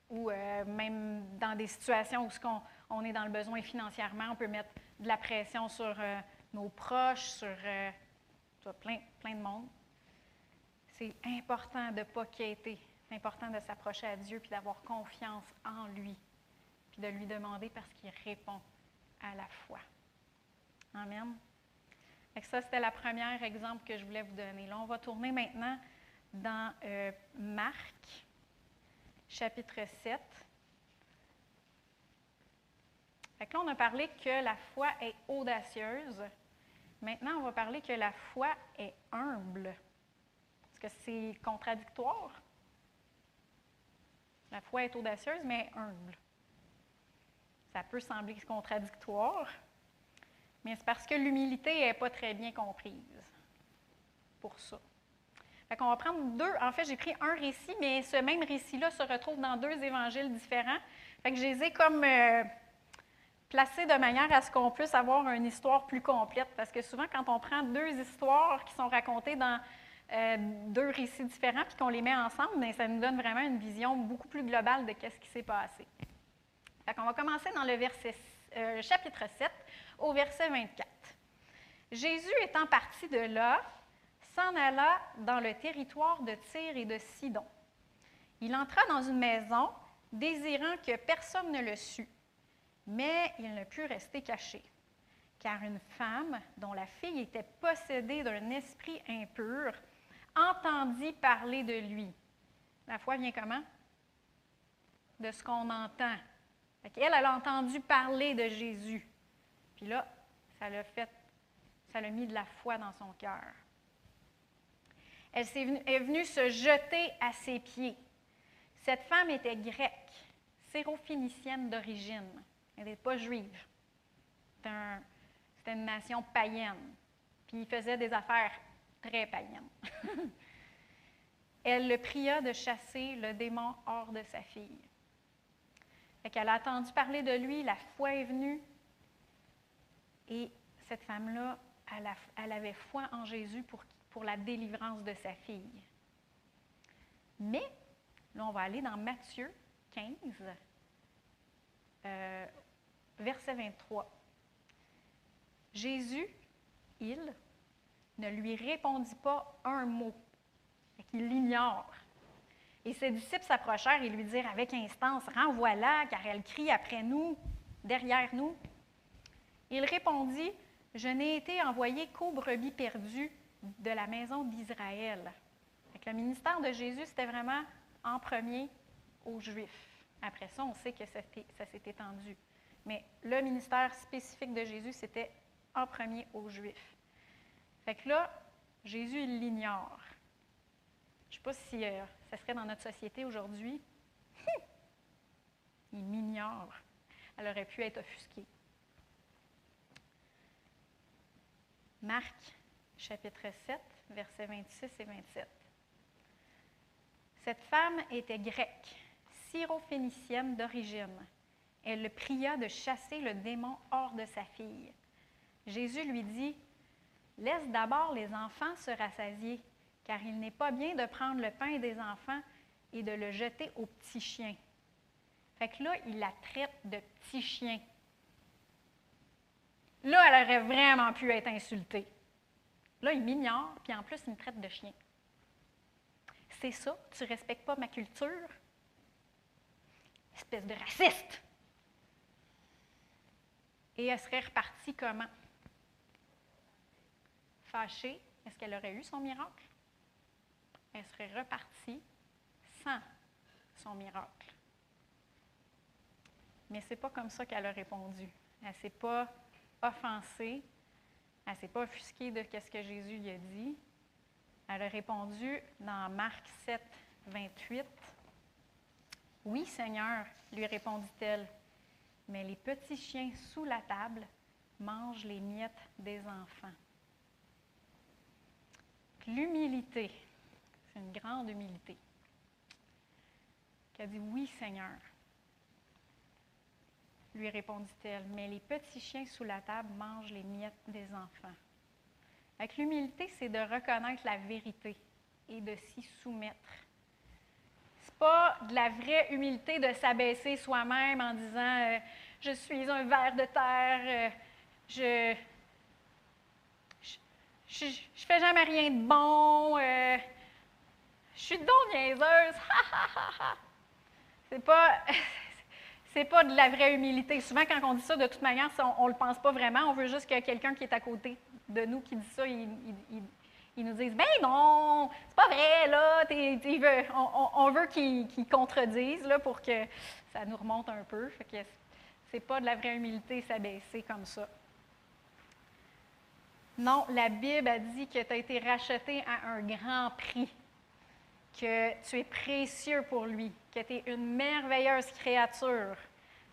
Ou euh, même dans des situations où on, on, est dans le besoin financièrement, on peut mettre de la pression sur euh, nos proches, sur plein, plein de monde. C'est important de ne pas quitter. C'est important de s'approcher à Dieu puis d'avoir confiance en lui, puis de lui demander parce qu'il répond à la foi. Amen. Et ça, c'était le premier exemple que je voulais vous donner. Là, on va tourner maintenant dans euh, Marc, chapitre 7. Fait là, on a parlé que la foi est audacieuse. Maintenant, on va parler que la foi est humble. Est-ce que c'est contradictoire? La foi est audacieuse, mais humble. Ça peut sembler contradictoire, mais c'est parce que l'humilité n'est pas très bien comprise pour ça. Fait qu'on va prendre deux. En fait, j'ai pris un récit, mais ce même récit-là se retrouve dans deux évangiles différents. Fait que je les ai comme euh, placés de manière à ce qu'on puisse avoir une histoire plus complète. Parce que souvent, quand on prend deux histoires qui sont racontées dans euh, deux récits différents, puis qu'on les met ensemble, mais ça nous donne vraiment une vision beaucoup plus globale de ce qui s'est passé. On va commencer dans le verset, euh, chapitre 7, au verset 24. Jésus étant parti de là, s'en alla dans le territoire de Tyr et de Sidon. Il entra dans une maison, désirant que personne ne le sût, mais il ne put rester caché, car une femme, dont la fille était possédée d'un esprit impur, entendit parler de lui. La foi vient comment? De ce qu'on entend. Elle, elle a entendu parler de Jésus. Puis là, ça l'a fait, ça l'a mis de la foi dans son cœur. Elle est venue, se jeter à ses pieds. Cette femme était grecque, sérophénicienne d'origine. Elle n'était pas juive. C'était une nation païenne. Puis il faisait des affaires très païenne. elle le pria de chasser le démon hors de sa fille. Fait qu'elle a entendu parler de lui, la foi est venue, et cette femme-là, elle, elle, avait foi en Jésus pour, pour la délivrance de sa fille. Mais, là, on va aller dans Matthieu 15, euh, verset 23. Jésus, il, ne lui répondit pas un mot, qu'il l'ignore. Et ses disciples s'approchèrent et lui dirent avec instance Renvoie-la, car elle crie après nous, derrière nous. Il répondit Je n'ai été envoyé qu'aux brebis perdues de la maison d'Israël. Le ministère de Jésus, c'était vraiment en premier aux Juifs. Après ça, on sait que ça, s'est étendu. Mais le ministère spécifique de Jésus, c'était en premier aux Juifs. Fait que là, Jésus, l'ignore. Je ne sais pas si euh, ça serait dans notre société aujourd'hui. il m'ignore. Elle aurait pu être offusquée. Marc, chapitre 7, versets 26 et 27. Cette femme était grecque, syrophénicienne d'origine. Elle le pria de chasser le démon hors de sa fille. Jésus lui dit Laisse d'abord les enfants se rassasier, car il n'est pas bien de prendre le pain des enfants et de le jeter aux petits chiens. Fait que là, il la traite de petit chien. Là, elle aurait vraiment pu être insultée. Là, il m'ignore, puis en plus, il me traite de chien. C'est ça, tu ne respectes pas ma culture? Espèce de raciste! Et elle serait repartie comment? Fâchée, est-ce qu'elle aurait eu son miracle? Elle serait repartie sans son miracle. Mais ce n'est pas comme ça qu'elle a répondu. Elle ne s'est pas offensée, elle ne s'est pas offusquée de ce que Jésus lui a dit? Elle a répondu dans Marc 7, 28. Oui, Seigneur, lui répondit-elle, mais les petits chiens sous la table mangent les miettes des enfants. L'humilité, c'est une grande humilité. Qui a dit Oui, Seigneur. Lui répondit-elle, mais les petits chiens sous la table mangent les miettes des enfants. Avec l'humilité, c'est de reconnaître la vérité et de s'y soumettre. C'est pas de la vraie humilité de s'abaisser soi-même en disant euh, je suis un ver de terre, euh, je, je, fais jamais rien de bon, euh, je suis donc niaiseuse, c'est pas c'est pas de la vraie humilité. Souvent, quand on dit ça, de toute manière, on ne le pense pas vraiment. On veut juste ait quelqu'un qui est à côté de nous qui dit ça. Ils, nous disent Ben non, c'est pas vrai, là. on, veut qu'ils contredisent là, pour que ça nous remonte un peu. Fait que c'est pas de la vraie humilité s'abaisser comme ça. Non, la Bible a dit que tu as été racheté à un grand prix que tu es précieux pour lui, que tu es une merveilleuse créature.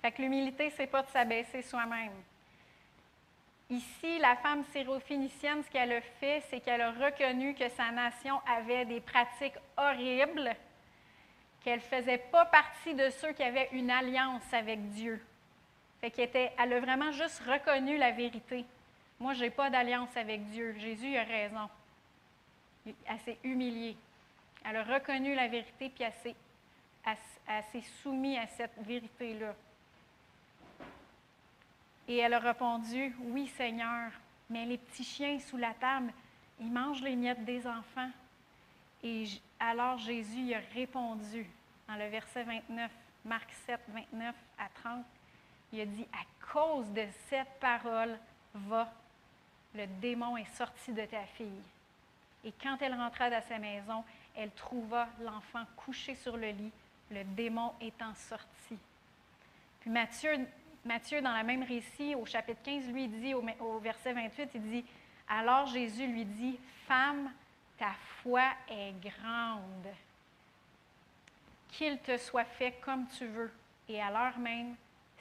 Fait que l'humilité, c'est pas de s'abaisser soi-même. Ici, la femme syrophénicienne, ce qu'elle a fait, c'est qu'elle a reconnu que sa nation avait des pratiques horribles, qu'elle ne faisait pas partie de ceux qui avaient une alliance avec Dieu. Fait qu'elle elle a vraiment juste reconnu la vérité. Moi, je n'ai pas d'alliance avec Dieu. Jésus a raison. Elle s'est humiliée. Elle a reconnu la vérité, puis elle s'est soumise à cette vérité-là. Et elle a répondu, Oui, Seigneur, mais les petits chiens sous la table, ils mangent les miettes des enfants. Et alors Jésus a répondu dans le verset 29, Marc 7, 29 à 30, il a dit, à cause de cette parole, va, le démon est sorti de ta fille. Et quand elle rentra dans sa maison, elle trouva l'enfant couché sur le lit, le démon étant sorti. Puis Matthieu, Matthieu, dans le même récit, au chapitre 15, lui dit, au, au verset 28, il dit, alors Jésus lui dit, Femme, ta foi est grande. Qu'il te soit fait comme tu veux. Et à l'heure même,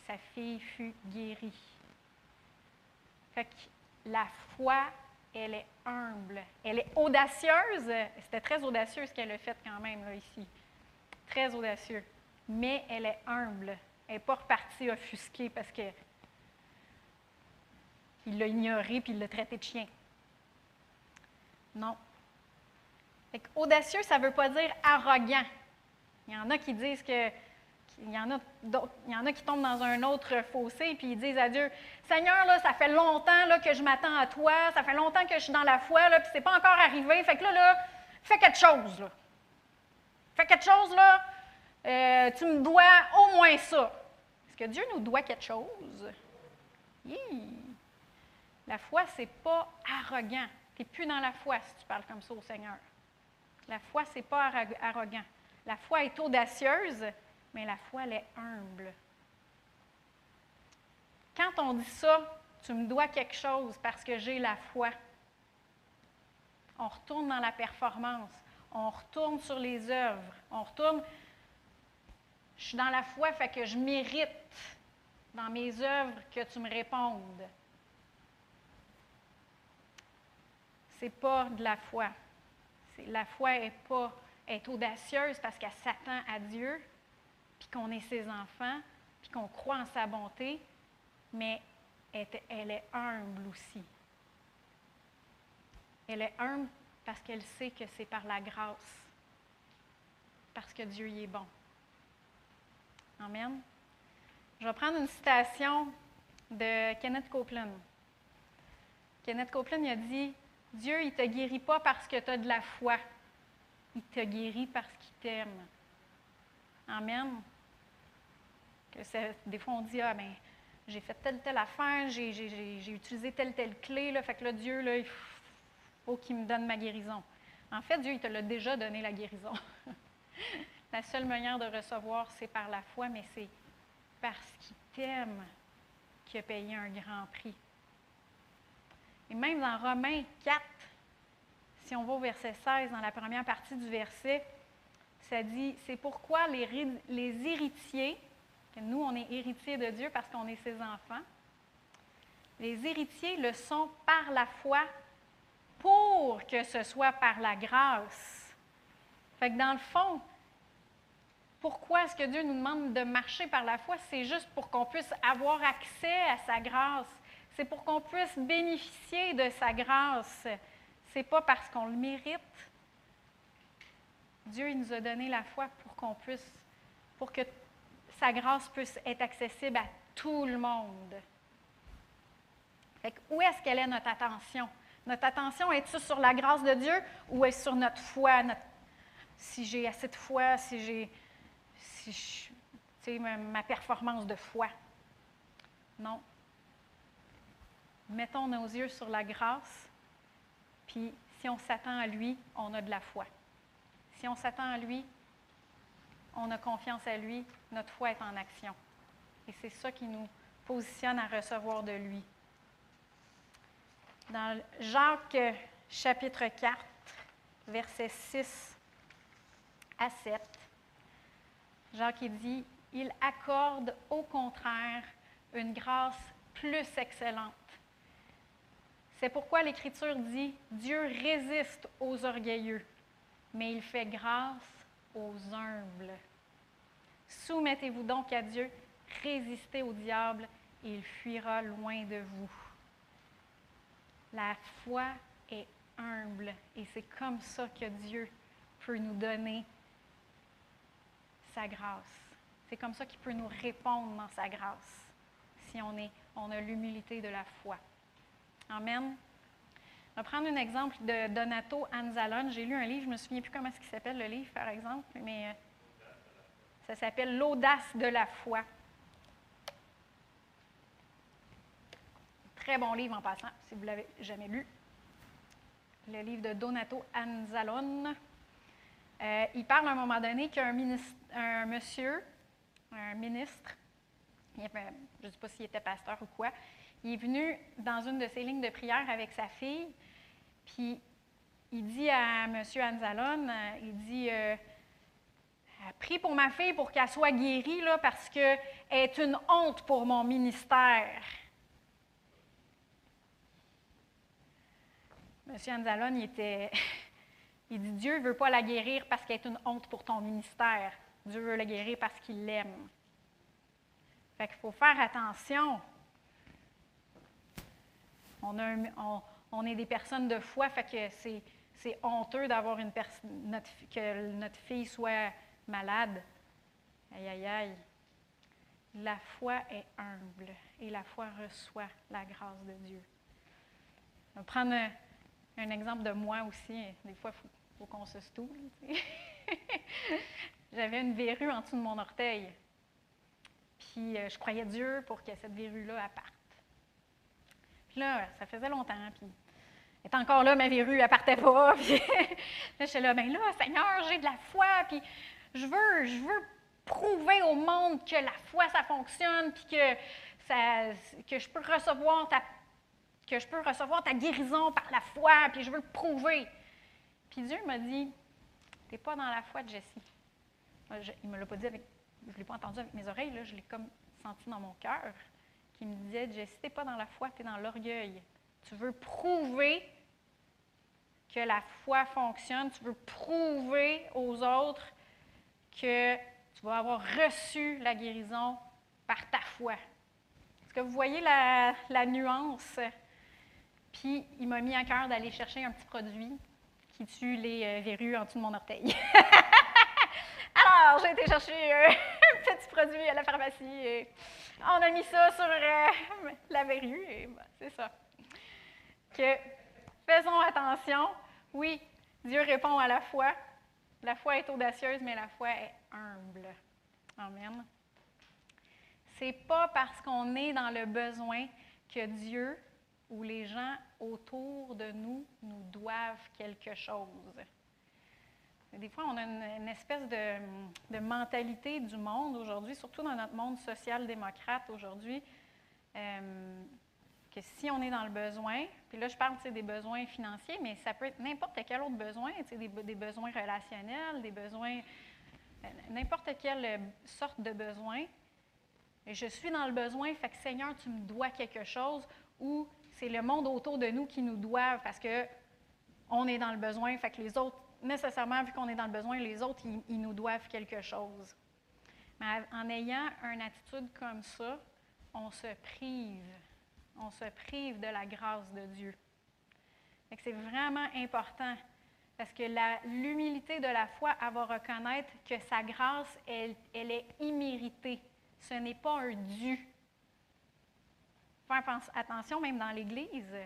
sa fille fut guérie. Fait que la foi elle est humble. Elle est audacieuse. C'était très audacieux ce qu'elle a fait quand même là, ici. Très audacieux. Mais elle est humble. Elle n'est pas repartie offusquée parce que il l'a ignoré puis il l'a traité de chien. Non. audacieux, ça ne veut pas dire arrogant. Il y en a qui disent que. Il y, en a il y en a qui tombent dans un autre fossé puis ils disent à Dieu Seigneur, là, ça fait longtemps là, que je m'attends à toi, ça fait longtemps que je suis dans la foi, là, puis c'est pas encore arrivé. Fait que là, là, fais quelque chose. Là. Fais quelque chose, là. Euh, tu me dois au moins ça. Est-ce que Dieu nous doit quelque chose? La foi, ce n'est pas arrogant. Tu n'es plus dans la foi si tu parles comme ça au Seigneur. La foi, ce n'est pas arrogant. La foi est audacieuse, mais la foi, elle est humble. Quand on dit ça, tu me dois quelque chose parce que j'ai la foi. On retourne dans la performance. On retourne sur les œuvres. On retourne. Je suis dans la foi, fait que je mérite dans mes œuvres que tu me répondes. C'est pas de la foi. La foi est pas est audacieuse parce qu'elle s'attend à Dieu, qu'on est ses enfants, puis qu'on croit en sa bonté, mais elle est humble aussi. Elle est humble parce qu'elle sait que c'est par la grâce, parce que Dieu y est bon. Amen. Je vais prendre une citation de Kenneth Copeland. Kenneth Copeland a dit Dieu, il ne te guérit pas parce que tu as de la foi. Il te guérit parce qu'il t'aime. Amen. Des fois, on dit Ah, ben, j'ai fait telle, telle affaire, j'ai utilisé telle, telle clé, fait que là, Dieu, là, il faut qu'il me donne ma guérison. En fait, Dieu, il te l'a déjà donné la guérison. la seule manière de recevoir, c'est par la foi, mais c'est parce qu'il t'aime qu'il a payé un grand prix. Et même dans Romains 4, si on va au verset 16, dans la première partie du verset, ça dit, c'est pourquoi les, les héritiers, nous, on est héritiers de Dieu parce qu'on est ses enfants. Les héritiers le sont par la foi pour que ce soit par la grâce. Fait dans le fond, pourquoi est-ce que Dieu nous demande de marcher par la foi? C'est juste pour qu'on puisse avoir accès à sa grâce. C'est pour qu'on puisse bénéficier de sa grâce. C'est pas parce qu'on le mérite. Dieu il nous a donné la foi pour qu'on puisse, pour que sa grâce puisse être accessible à tout le monde. où est-ce qu'elle est notre attention? Notre attention est-elle sur la grâce de Dieu ou est-ce sur notre foi? si j'ai assez de foi, si j'ai si ma performance de foi. Non. Mettons nos yeux sur la grâce, puis si on s'attend à lui, on a de la foi. Si on s'attend à lui, on a confiance à lui, notre foi est en action. Et c'est ça qui nous positionne à recevoir de lui. Dans Jacques chapitre 4, versets 6 à 7, Jacques dit, il accorde au contraire une grâce plus excellente. C'est pourquoi l'Écriture dit, Dieu résiste aux orgueilleux, mais il fait grâce aux humbles. Soumettez-vous donc à Dieu, résistez au diable et il fuira loin de vous. La foi est humble et c'est comme ça que Dieu peut nous donner sa grâce. C'est comme ça qu'il peut nous répondre dans sa grâce, si on, est, on a l'humilité de la foi. Amen. On va prendre un exemple de Donato Anzalone. J'ai lu un livre, je ne me souviens plus comment est-ce qu'il s'appelle le livre, par exemple, mais euh, ça s'appelle L'audace de la foi. Très bon livre en passant, si vous ne l'avez jamais lu. Le livre de Donato Anzalone. Euh, il parle à un moment donné qu'un un monsieur, un ministre, je ne sais pas s'il était pasteur ou quoi, il est venu dans une de ses lignes de prière avec sa fille, puis il dit à M. Anzalone, euh, il dit euh, Prie pour ma fille pour qu'elle soit guérie, là, parce qu'elle est une honte pour mon ministère. M. Anzalone, il était. il dit Dieu ne veut pas la guérir parce qu'elle est une honte pour ton ministère. Dieu veut la guérir parce qu'il l'aime. Fait qu'il faut faire attention. On, a on, est des personnes de foi, fait que c'est, honteux d'avoir une personne, que notre fille soit malade. Aïe, aïe, aïe. La foi est humble et la foi reçoit la grâce de Dieu. On va prendre un, exemple de moi aussi. Des fois, il faut, qu'on se stoule. J'avais une verrue en dessous de mon orteil. Puis euh, je croyais Dieu pour que cette verrue-là parte. Puis là, ça faisait longtemps. Elle est encore là, ma verrue, elle partait pas. Puis là, suis là, ben là, Seigneur, j'ai de la foi. Puis je veux, je veux prouver au monde que la foi, ça fonctionne, puis que, ça, que je peux recevoir ta que je peux recevoir ta guérison par la foi, puis je veux le prouver. Puis Dieu m'a dit, tu n'es pas dans la foi Jessie. il ne me l'a pas dit avec, je ne l'ai pas entendu avec mes oreilles, là, je l'ai comme senti dans mon cœur, qui me disait, Jessie, tu n'es pas dans la foi, tu es dans l'orgueil. Tu veux prouver que la foi fonctionne, tu veux prouver aux autres que tu vas avoir reçu la guérison par ta foi. Est-ce que vous voyez la, nuance? Puis il m'a mis à cœur d'aller chercher un petit produit qui tue les euh, verrues en dessous de mon orteil. Alors, j'ai été chercher un petit produit à la pharmacie et on a mis ça sur euh, la verrue et c'est ça. Que faisons attention. Oui, Dieu répond à la foi. La foi est audacieuse, mais la foi est humble. Amen. C'est pas parce qu'on est dans le besoin que Dieu où les gens autour de nous nous doivent quelque chose. Des fois, on a une, espèce de, mentalité du monde aujourd'hui, surtout dans notre monde social-démocrate aujourd'hui, euh, que si on est dans le besoin, puis là je parle des besoins financiers, mais ça peut être n'importe quel autre besoin, des, besoins relationnels, des besoins, euh, n'importe quelle sorte de besoin. Et je suis dans le besoin, fait que Seigneur, tu me dois quelque chose, ou c'est le monde autour de nous qui nous doit parce que on est dans le besoin, fait que les autres, nécessairement, vu qu'on est dans le besoin, les autres, ils, nous doivent quelque chose. Mais en ayant une attitude comme ça, on se prive, on se prive de la grâce de Dieu. C'est vraiment important parce que l'humilité de la foi, elle va reconnaître que sa grâce, elle, est imméritée. Ce n'est pas un dû attention même dans l'Église.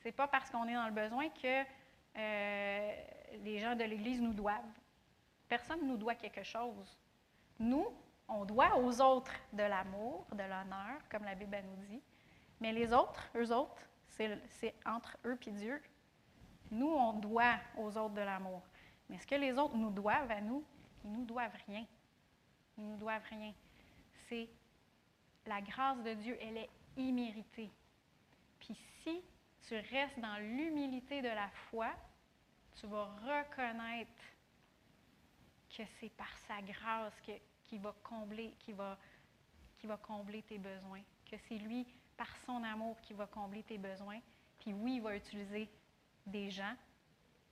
C'est pas parce qu'on est dans le besoin que euh, les gens de l'Église nous doivent. Personne ne nous doit quelque chose. Nous, on doit aux autres de l'amour, de l'honneur, comme la Bible nous dit. Mais les autres, eux autres, c'est entre eux et Dieu. Nous, on doit aux autres de l'amour. Mais ce que les autres nous doivent à nous, ils nous doivent rien. Ils nous doivent rien. C'est la grâce de Dieu, elle est immérité. Puis si tu restes dans l'humilité de la foi, tu vas reconnaître que c'est par sa grâce qu'il qui va combler, va, qui va combler tes besoins, que c'est lui, par son amour, qui va combler tes besoins. Puis oui, il va utiliser des gens,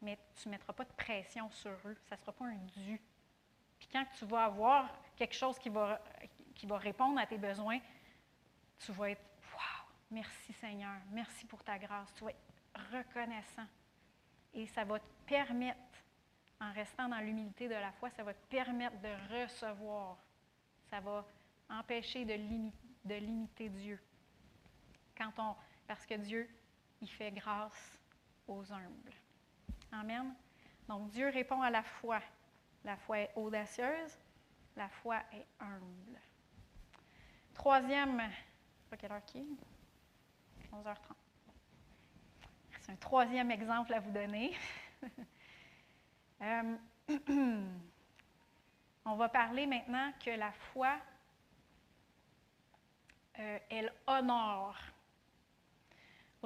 mais tu ne mettras pas de pression sur eux. Ça ne sera pas un dû. Puis quand tu vas avoir quelque chose qui va, qui va répondre à tes besoins, tu vas être Merci Seigneur, merci pour ta grâce. Tu vas être reconnaissant. Et ça va te permettre, en restant dans l'humilité de la foi, ça va te permettre de recevoir. Ça va empêcher de limiter Dieu. Parce que Dieu, il fait grâce aux humbles. Amen. Donc Dieu répond à la foi. La foi est audacieuse, la foi est humble. Troisième, pas quelle heure qui est? 11h30. C'est un troisième exemple à vous donner. Euh, on va parler maintenant que la foi, euh, elle honore.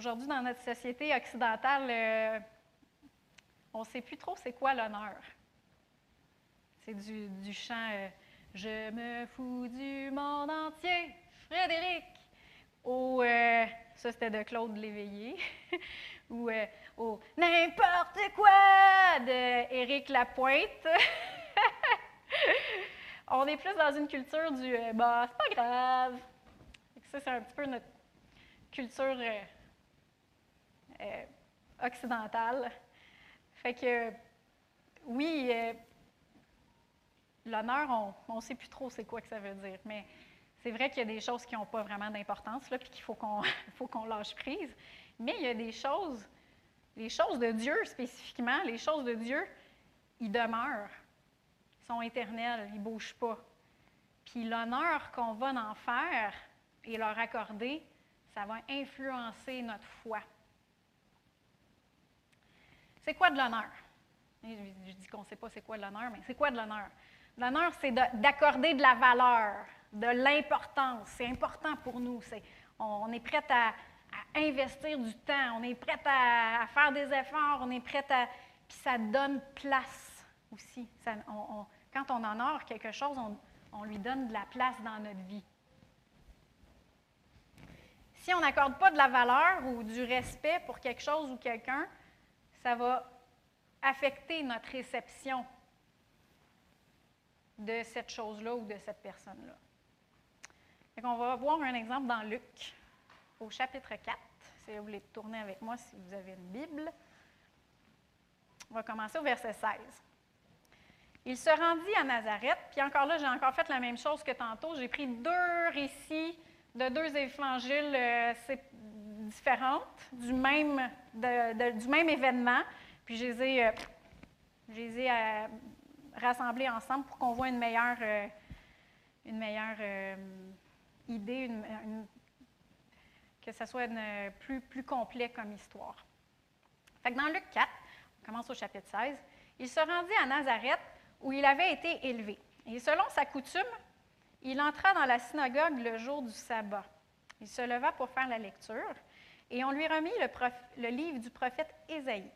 Aujourd'hui, dans notre société occidentale, euh, on ne sait plus trop c'est quoi l'honneur. C'est du, du chant Je me fous du monde entier, Frédéric, ou Ça, c'était de Claude Léveillé. Ou euh, au N'importe quoi de Éric Lapointe. On est plus dans une culture du euh, Bah, c'est pas grave. Ça, c'est un petit peu notre culture euh, occidentale. Fait que, oui, euh, l'honneur, on ne sait plus trop c'est quoi que ça veut dire, mais c'est vrai qu'il y a des choses qui n'ont pas vraiment d'importance, puis qu'il faut qu'on qu'on lâche prise. Mais il y a des choses, les choses de Dieu spécifiquement, les choses de Dieu, ils demeurent, ils sont éternels, ils ne bougent pas. Puis l'honneur qu'on va en faire et leur accorder, ça va influencer notre foi. C'est quoi de l'honneur? Je dis qu'on ne sait pas c'est quoi de l'honneur, mais c'est quoi de l'honneur? L'honneur, c'est d'accorder de la valeur, de l'importance. C'est important pour nous. On, est prêt à, investir du temps, on est prêt à, faire des efforts, on est prêt à. Puis ça donne place aussi. Quand on honore quelque chose, on lui donne de la place dans notre vie. Si on n'accorde pas de la valeur ou du respect pour quelque chose ou quelqu'un, ça va affecter notre réception de cette chose-là ou de cette personne-là. On va voir un exemple dans Luc, au chapitre 4. Si vous voulez tourner avec moi, si vous avez une Bible. On va commencer au verset 16. Il se rendit à Nazareth, puis encore là, j'ai encore fait la même chose que tantôt. J'ai pris deux récits de deux évangiles euh, différentes du même, du même événement, puis je les ai, euh, je les euh, ensemble pour qu'on voit une meilleure, euh, une meilleure euh, idée, que ce soit plus, plus complet comme histoire. Fait que dans Luc 4, on commence au chapitre 16, il se rendit à Nazareth où il avait été élevé. Et selon sa coutume, il entra dans la synagogue le jour du sabbat. Il se leva pour faire la lecture et on lui remit le, livre du prophète Ésaïe.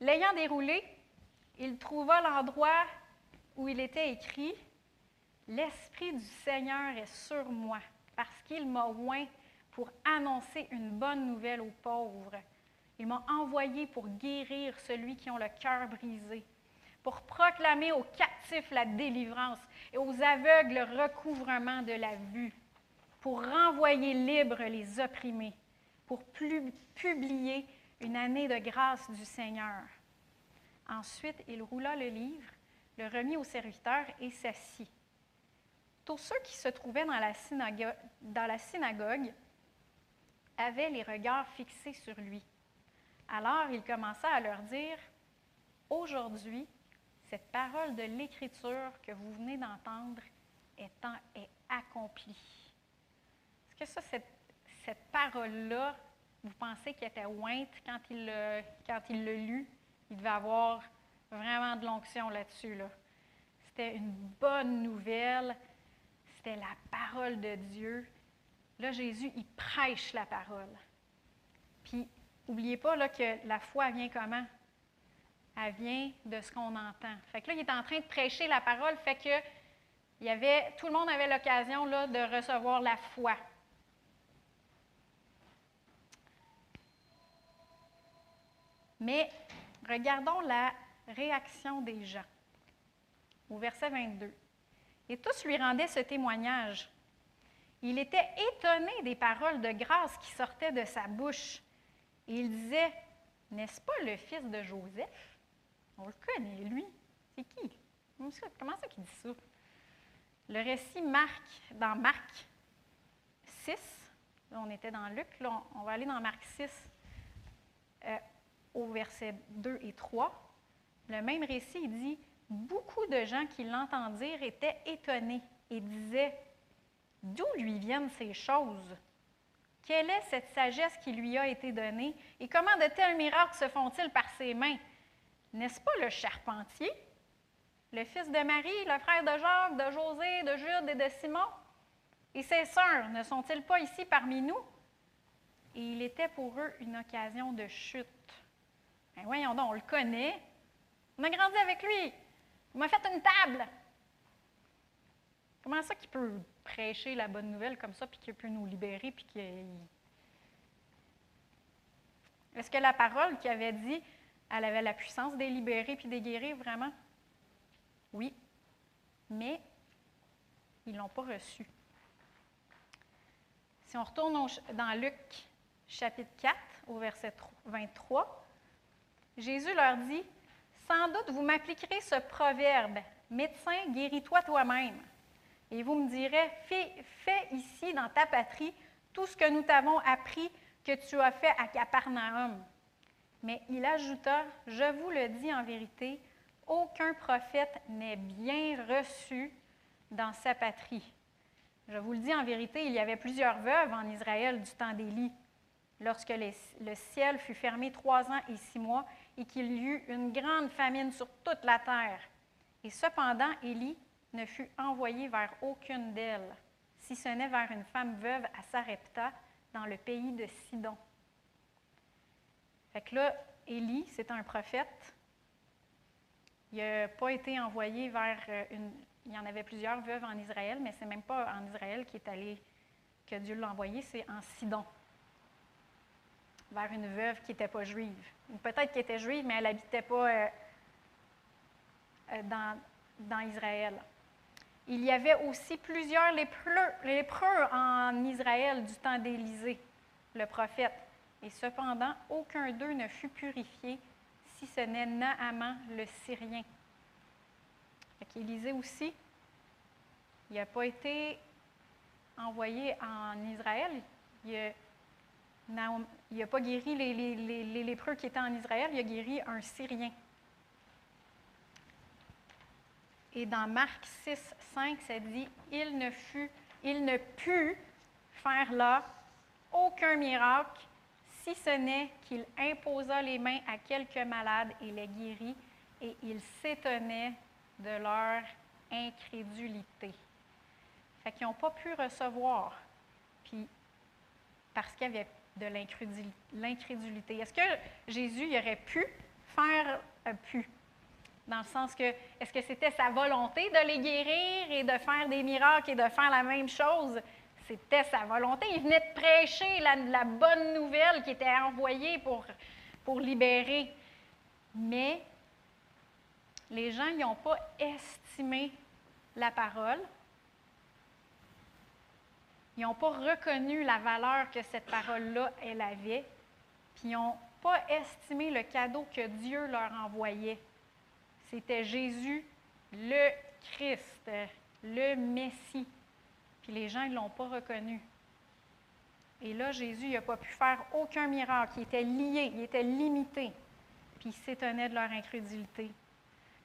L'ayant déroulé, il trouva l'endroit où il était écrit L'Esprit du Seigneur est sur moi, parce qu'il m'a oint pour annoncer une bonne nouvelle aux pauvres. Il m'a envoyé pour guérir celui qui ont le cœur brisé, pour proclamer aux captifs la délivrance et aux aveugles le recouvrement de la vue, pour renvoyer libres les opprimés, pour publier une année de grâce du Seigneur. Ensuite, il roula le livre, le remit au serviteur et s'assit. Tous ceux qui se trouvaient dans la, synagogue, avaient les regards fixés sur lui. Alors il commença à leur dire, Aujourd'hui, cette parole de l'Écriture que vous venez d'entendre est, est, accomplie. Est-ce que ça, cette, cette parole-là, vous pensez qu'elle était ointe quand il l'a lu? Il devait avoir vraiment de l'onction là-dessus. Là. C'était une bonne nouvelle. C'était la parole de Dieu. Là, Jésus, il prêche la parole. Puis, n'oubliez pas là, que la foi vient comment? Elle vient de ce qu'on entend. Fait que là, il est en train de prêcher la parole, fait que il tout le monde avait l'occasion de recevoir la foi. Mais regardons la réaction des gens. Au verset 22. Et tous lui rendaient ce témoignage. Il était étonné des paroles de grâce qui sortaient de sa bouche. Et il disait, N'est-ce pas le fils de Joseph? On le connaît, lui. C'est qui? Comment ça qu'il dit ça? Le récit marque, dans Marc 6, là on était dans Luc, là on, va aller dans Marc 6, euh, au verset 2 et 3. Le même récit, dit Beaucoup de gens qui l'entendirent étaient étonnés et disaient D'où lui viennent ces choses? Quelle est cette sagesse qui lui a été donnée? Et comment de tels miracles se font-ils par ses mains? N'est-ce pas le charpentier? Le fils de Marie, le frère de Jacques, de José, de Jude et de Simon? Et ses sœurs ne sont-ils pas ici parmi nous? Et il était pour eux une occasion de chute. Ben voyons donc, on le connaît. On a grandi avec lui. Il m'a fait une table. Comment ça qu'il peut prêcher la bonne nouvelle comme ça, puis qu'il peut nous libérer, puis qu'il Est-ce que la parole qui avait dit, elle avait la puissance de libérer puis de guérir vraiment? Oui. Mais ils ne l'ont pas reçu. Si on retourne dans Luc chapitre 4, au verset 23, Jésus leur dit, Sans doute vous m'appliquerez ce proverbe, Médecin, guéris-toi toi-même. Et vous me direz, fais, ici dans ta patrie tout ce que nous t'avons appris que tu as fait à Capernaum. Mais il ajouta, Je vous le dis en vérité, aucun prophète n'est bien reçu dans sa patrie. Je vous le dis en vérité, il y avait plusieurs veuves en Israël du temps d'Élie, lorsque le ciel fut fermé trois ans et six mois et qu'il y eut une grande famine sur toute la terre. Et cependant, Élie ne fut envoyé vers aucune d'elles, si ce n'est vers une femme veuve à Sarepta, dans le pays de Sidon. Fait que là, Élie, c'est un prophète. Il n'a pas été envoyé vers euh, une. Il y en avait plusieurs veuves en Israël, mais c'est même pas en Israël qui est allé que Dieu l'a envoyé, c'est en Sidon, vers une veuve qui n'était pas juive. Peut-être qu'elle était juive, mais elle n'habitait pas euh, euh, dans, dans Israël. Il y avait aussi plusieurs lépreux, en Israël du temps d'Élisée, le prophète. Et cependant, aucun d'eux ne fut purifié, si ce n'est Naaman le Syrien. Élisée aussi, il n'a pas été envoyé en Israël. Il n'a pas guéri les, lépreux qui étaient en Israël, il a guéri un Syrien. Et dans Marc 6, 5, ça dit Il ne fut, il ne put faire là aucun miracle, si ce n'est qu'il imposa les mains à quelques malades et les guérit, et il s'étonnait de leur incrédulité. Fait qu'ils n'ont pas pu recevoir, puis parce qu'il y avait de l'incrédulité. Est-ce que Jésus aurait pu faire, euh, pu, dans le sens que, est-ce que c'était sa volonté de les guérir et de faire des miracles et de faire la même chose? C'était sa volonté. Il venait de prêcher la, bonne nouvelle qui était envoyée pour, pour libérer. Mais les gens n'ont pas estimé la parole. Ils n'ont pas reconnu la valeur que cette parole-là, elle avait. Puis ils n'ont pas estimé le cadeau que Dieu leur envoyait. C'était Jésus, le Christ, le Messie. Puis les gens ne l'ont pas reconnu. Et là, Jésus n'a pas pu faire aucun miracle. Il était lié, il était limité. Puis il s'étonnait de leur incrédulité.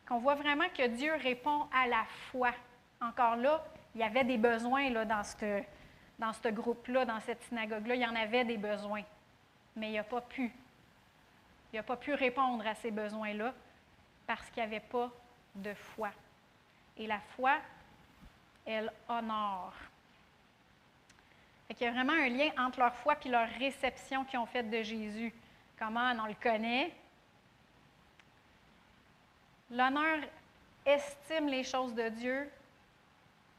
Qu'on voit vraiment que Dieu répond à la foi. Encore là, il y avait des besoins là, dans ce dans ce groupe-là, dans cette synagogue-là. Il y en avait des besoins. Mais il n'a pas pu. Il n'a pas pu répondre à ces besoins-là parce qu'il n'y avait pas de foi. Et la foi, elle honore. Il y a vraiment un lien entre leur foi et leur réception qu'ils ont faite de Jésus. Comment on le connaît? L'honneur estime les choses de Dieu,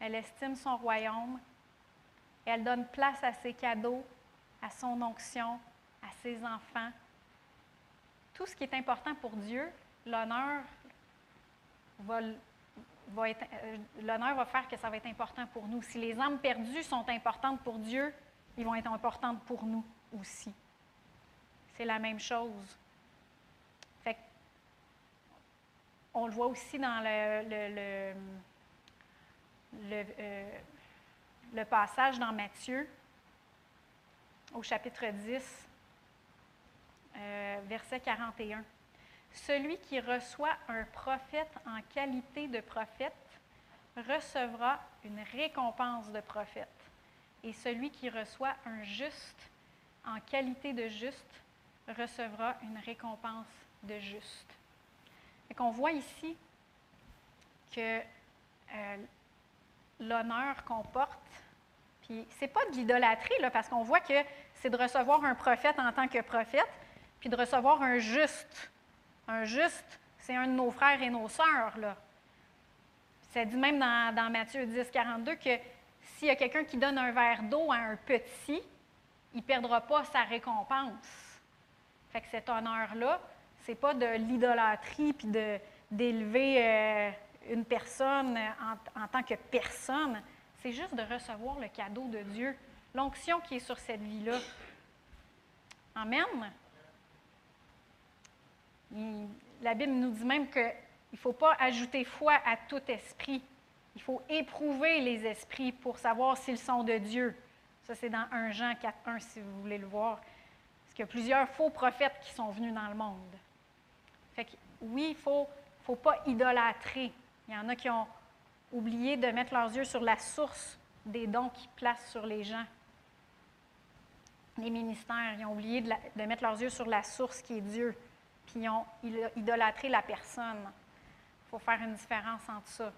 elle estime son royaume, elle donne place à ses cadeaux, à son onction, à ses enfants. Tout ce qui est important pour Dieu, l'honneur va, euh, l'honneur va faire que ça va être important pour nous. Si les âmes perdues sont importantes pour Dieu, ils vont être importantes pour nous aussi. C'est la même chose. Fait on le voit aussi dans le, le, le, euh, le passage dans Matthieu, au chapitre 10, euh, verset 41. Celui qui reçoit un prophète en qualité de prophète recevra une récompense de prophète. Et celui qui reçoit un juste en qualité de juste recevra une récompense de juste. Et qu'on voit ici que euh, l'honneur qu'on porte, puis c'est pas de l'idolâtrie, parce qu'on voit que c'est de recevoir un prophète en tant que prophète, puis de recevoir un juste un juste, c'est un de nos frères et nos sœurs. Là. Ça dit même dans, Matthieu 10, 42 que s'il y a quelqu'un qui donne un verre d'eau à un petit, il ne perdra pas sa récompense. Fait que cet honneur-là, c'est pas de l'idolâtrie puis d'élever euh, une personne en, tant que personne. C'est juste de recevoir le cadeau de Dieu, l'onction qui est sur cette vie-là. Amen. La Bible nous dit même qu'il ne faut pas ajouter foi à tout esprit. Il faut éprouver les esprits pour savoir s'ils sont de Dieu. Ça, c'est dans 1 Jean 4.1 si vous voulez le voir. Parce qu'il y a plusieurs faux prophètes qui sont venus dans le monde. Fait que, oui, il faut, faut pas idolâtrer. Il y en a qui ont oublié de mettre leurs yeux sur la source des dons qu'ils placent sur les gens. Les ministères, ils ont oublié de, mettre leurs yeux sur la source qui est Dieu, puis ils ont idolâtré la personne. Il faut faire une différence entre ça.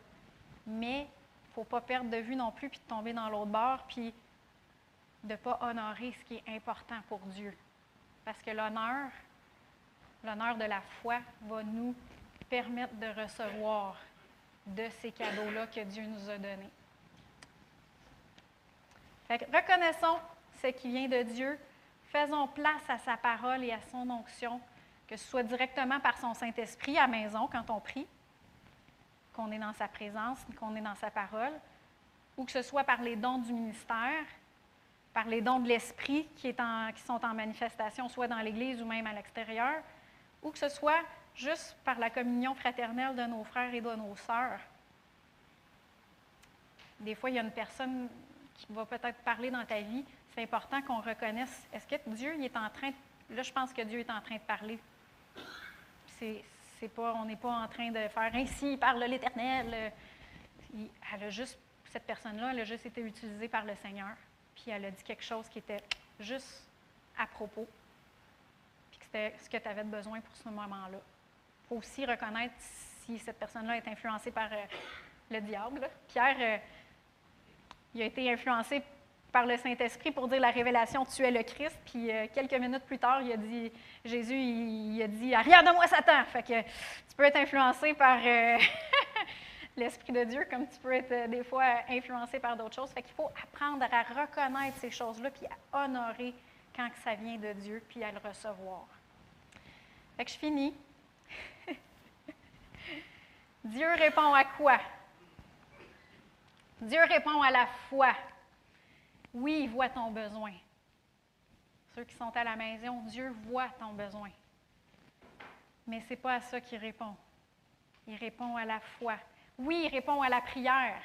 Mais il ne faut pas perdre de vue non plus, puis de tomber dans l'autre bord, puis de ne pas honorer ce qui est important pour Dieu. Parce que l'honneur, l'honneur de la foi va nous permettre de recevoir de ces cadeaux-là que Dieu nous a donnés. Fait que reconnaissons ce qui vient de Dieu, faisons place à sa parole et à son onction, que ce soit directement par son Saint-Esprit à maison quand on prie, qu'on est dans sa présence, qu'on est dans sa parole, ou que ce soit par les dons du ministère, par les dons de l'Esprit qui, qui sont en manifestation, soit dans l'Église ou même à l'extérieur, ou que ce soit juste par la communion fraternelle de nos frères et de nos sœurs. Des fois, il y a une personne qui va peut-être parler dans ta vie. C'est important qu'on reconnaisse, est-ce que Dieu il est en train, de- là je pense que Dieu est en train de parler. C'est, c'est pas, on n'est pas en train de faire ainsi parle l'Éternel. Elle a juste, cette personne-là, elle a juste été utilisée par le Seigneur. Puis elle a dit quelque chose qui était juste à propos. Puis que c'était ce que tu avais besoin pour ce moment-là. Aussi reconnaître si cette personne-là est influencée par euh, le diable. Pierre, euh, il a été influencé par le Saint-Esprit pour dire la révélation, tu es le Christ. Puis euh, quelques minutes plus tard, il a dit, Jésus, il, a dit, arrière de moi, Satan. Fait que tu peux être influencé par l'Esprit de Dieu comme tu peux être des fois influencé par d'autres choses. Fait qu'il faut apprendre à reconnaître ces choses-là, puis à honorer quand ça vient de Dieu, puis à le recevoir. Fait que je finis. Dieu répond à quoi? Dieu répond à la foi. Oui, il voit ton besoin. Ceux qui sont à la maison, Dieu voit ton besoin. Mais ce n'est pas à ça qu'il répond. Il répond à la foi. Oui, il répond à la prière.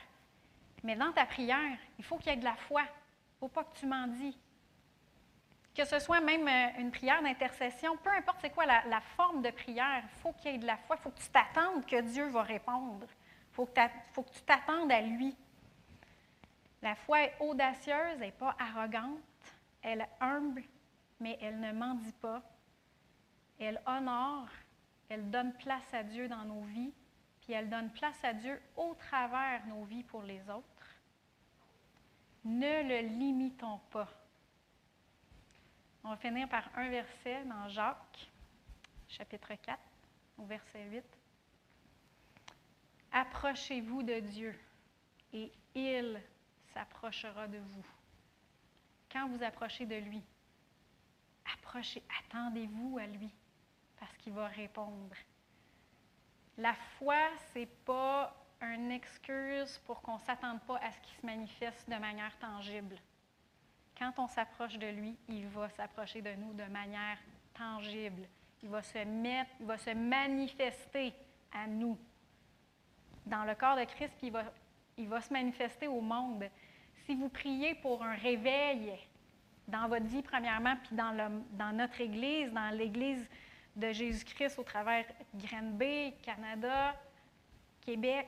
Mais dans ta prière, il faut qu'il y ait de la foi. Il ne faut pas que tu m'en dis. Que ce soit même euh, une prière d'intercession, peu importe c'est quoi la, forme de prière, il faut qu'il y ait de la foi. Il faut que tu t'attendes que Dieu va répondre. Il faut que tu t'attendes à lui. La foi est audacieuse, elle n'est pas arrogante, elle est humble, mais elle ne mendie pas. Elle honore, elle donne place à Dieu dans nos vies, puis elle donne place à Dieu au travers nos vies pour les autres. Ne le limitons pas. On va finir par un verset dans Jacques, chapitre 4, au verset 8. Approchez-vous de Dieu et il s'approchera de vous. Quand vous approchez de lui, approchez, attendez-vous à lui parce qu'il va répondre. La foi, ce n'est pas une excuse pour qu'on ne s'attende pas à ce qu'il se manifeste de manière tangible. Quand on s'approche de lui, il va s'approcher de nous de manière tangible. Il va se mettre, il va se manifester à nous dans le corps de Christ, il va, il va se manifester au monde. Si vous priez pour un réveil dans votre vie, premièrement, puis dans, notre Église, dans l'Église de Jésus-Christ au travers Granby, Canada, Québec,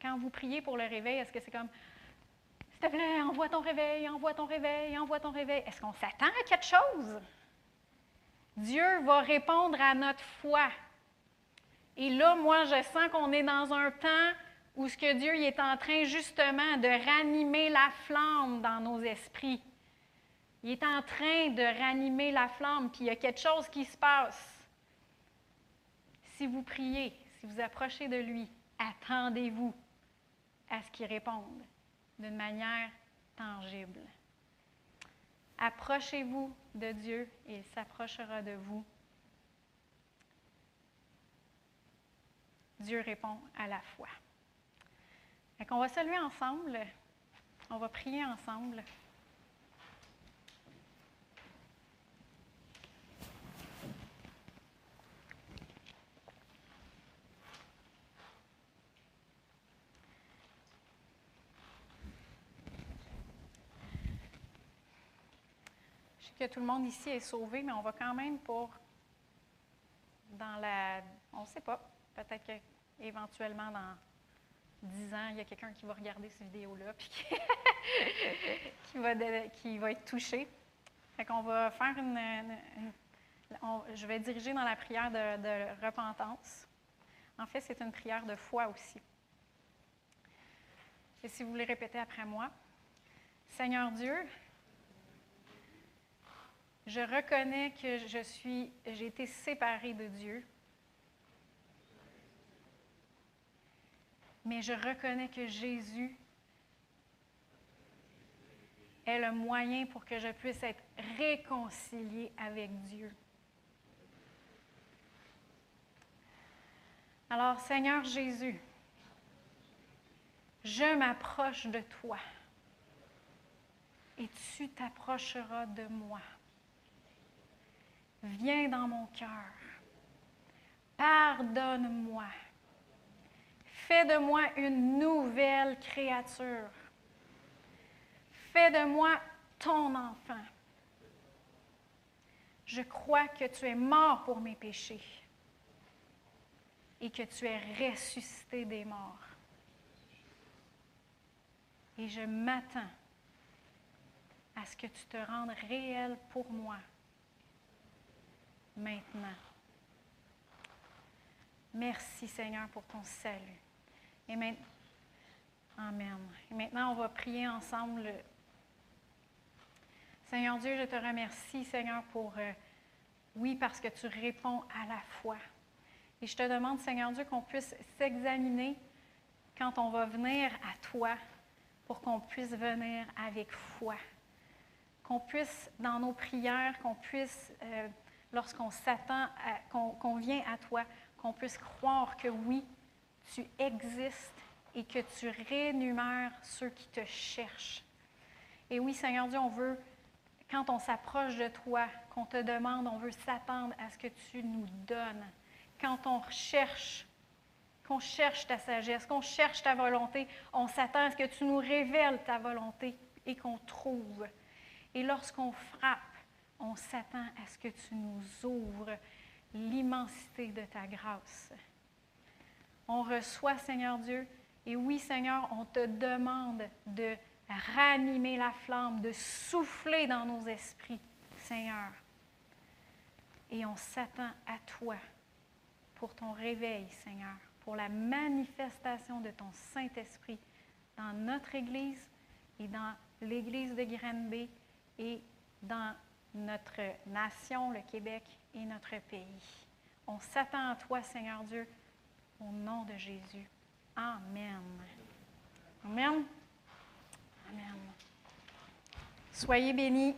quand vous priez pour le réveil, est-ce que c'est comme te plaît, envoie ton réveil, envoie ton réveil, envoie ton réveil? Est-ce qu'on s'attend à quelque chose? Dieu va répondre à notre foi. Et là, moi, je sens qu'on est dans un temps où ce que Dieu il est en train justement de ranimer la flamme dans nos esprits. Il est en train de ranimer la flamme, puis il y a quelque chose qui se passe. Si vous priez, si vous approchez de lui, attendez-vous à ce qu'il réponde d'une manière tangible. Approchez-vous de Dieu et il s'approchera de vous. Dieu répond à la foi. On va saluer ensemble. On va prier ensemble. Que tout le monde ici est sauvé, mais on va quand même pour dans la. On ne sait pas. Peut-être qu'éventuellement, dans 10 ans, il y a quelqu'un qui va regarder cette vidéo-là puis qui, va, qui va être touché. Fait qu'on va faire une. je vais diriger dans la prière de repentance. En fait, c'est une prière de foi aussi. Et si vous voulez répéter après moi, Seigneur Dieu, je reconnais que je suis, j'ai été séparée de Dieu. Mais je reconnais que Jésus est le moyen pour que je puisse être réconciliée avec Dieu. Alors, Seigneur Jésus, je m'approche de toi et tu t'approcheras de moi. Viens dans mon cœur. Pardonne-moi. Fais de moi une nouvelle créature. Fais de moi ton enfant. Je crois que tu es mort pour mes péchés et que tu es ressuscité des morts. Et je m'attends à ce que tu te rendes réel pour moi maintenant. Merci Seigneur pour ton salut. Et maintenant, Amen. Et maintenant, on va prier ensemble. Seigneur Dieu, je te remercie, Seigneur, pour, euh, oui, parce que tu réponds à la foi. Et je te demande, Seigneur Dieu, qu'on puisse s'examiner quand on va venir à toi, pour qu'on puisse venir avec foi. Qu'on puisse, dans nos prières, qu'on puisse euh, lorsqu'on s'attend, qu'on vient à toi, qu'on puisse croire que oui, tu existes et que tu rémunères ceux qui te cherchent. Et oui, Seigneur Dieu, on veut, quand on s'approche de toi, qu'on te demande, on veut s'attendre à ce que tu nous donnes. Quand on cherche, qu'on cherche ta sagesse, qu'on cherche ta volonté, on s'attend à ce que tu nous révèles ta volonté et qu'on trouve. Et lorsqu'on frappe, on s'attend à ce que tu nous ouvres l'immensité de ta grâce. On reçoit, Seigneur Dieu, et oui, Seigneur, on te demande de ranimer la flamme, de souffler dans nos esprits, Seigneur. Et on s'attend à toi pour ton réveil, Seigneur, pour la manifestation de ton Saint-Esprit dans notre Église et dans l'Église de Granby et dans notre nation, le Québec et notre pays. On s'attend à toi, Seigneur Dieu, au nom de Jésus. Amen. Amen. Amen. Soyez bénis.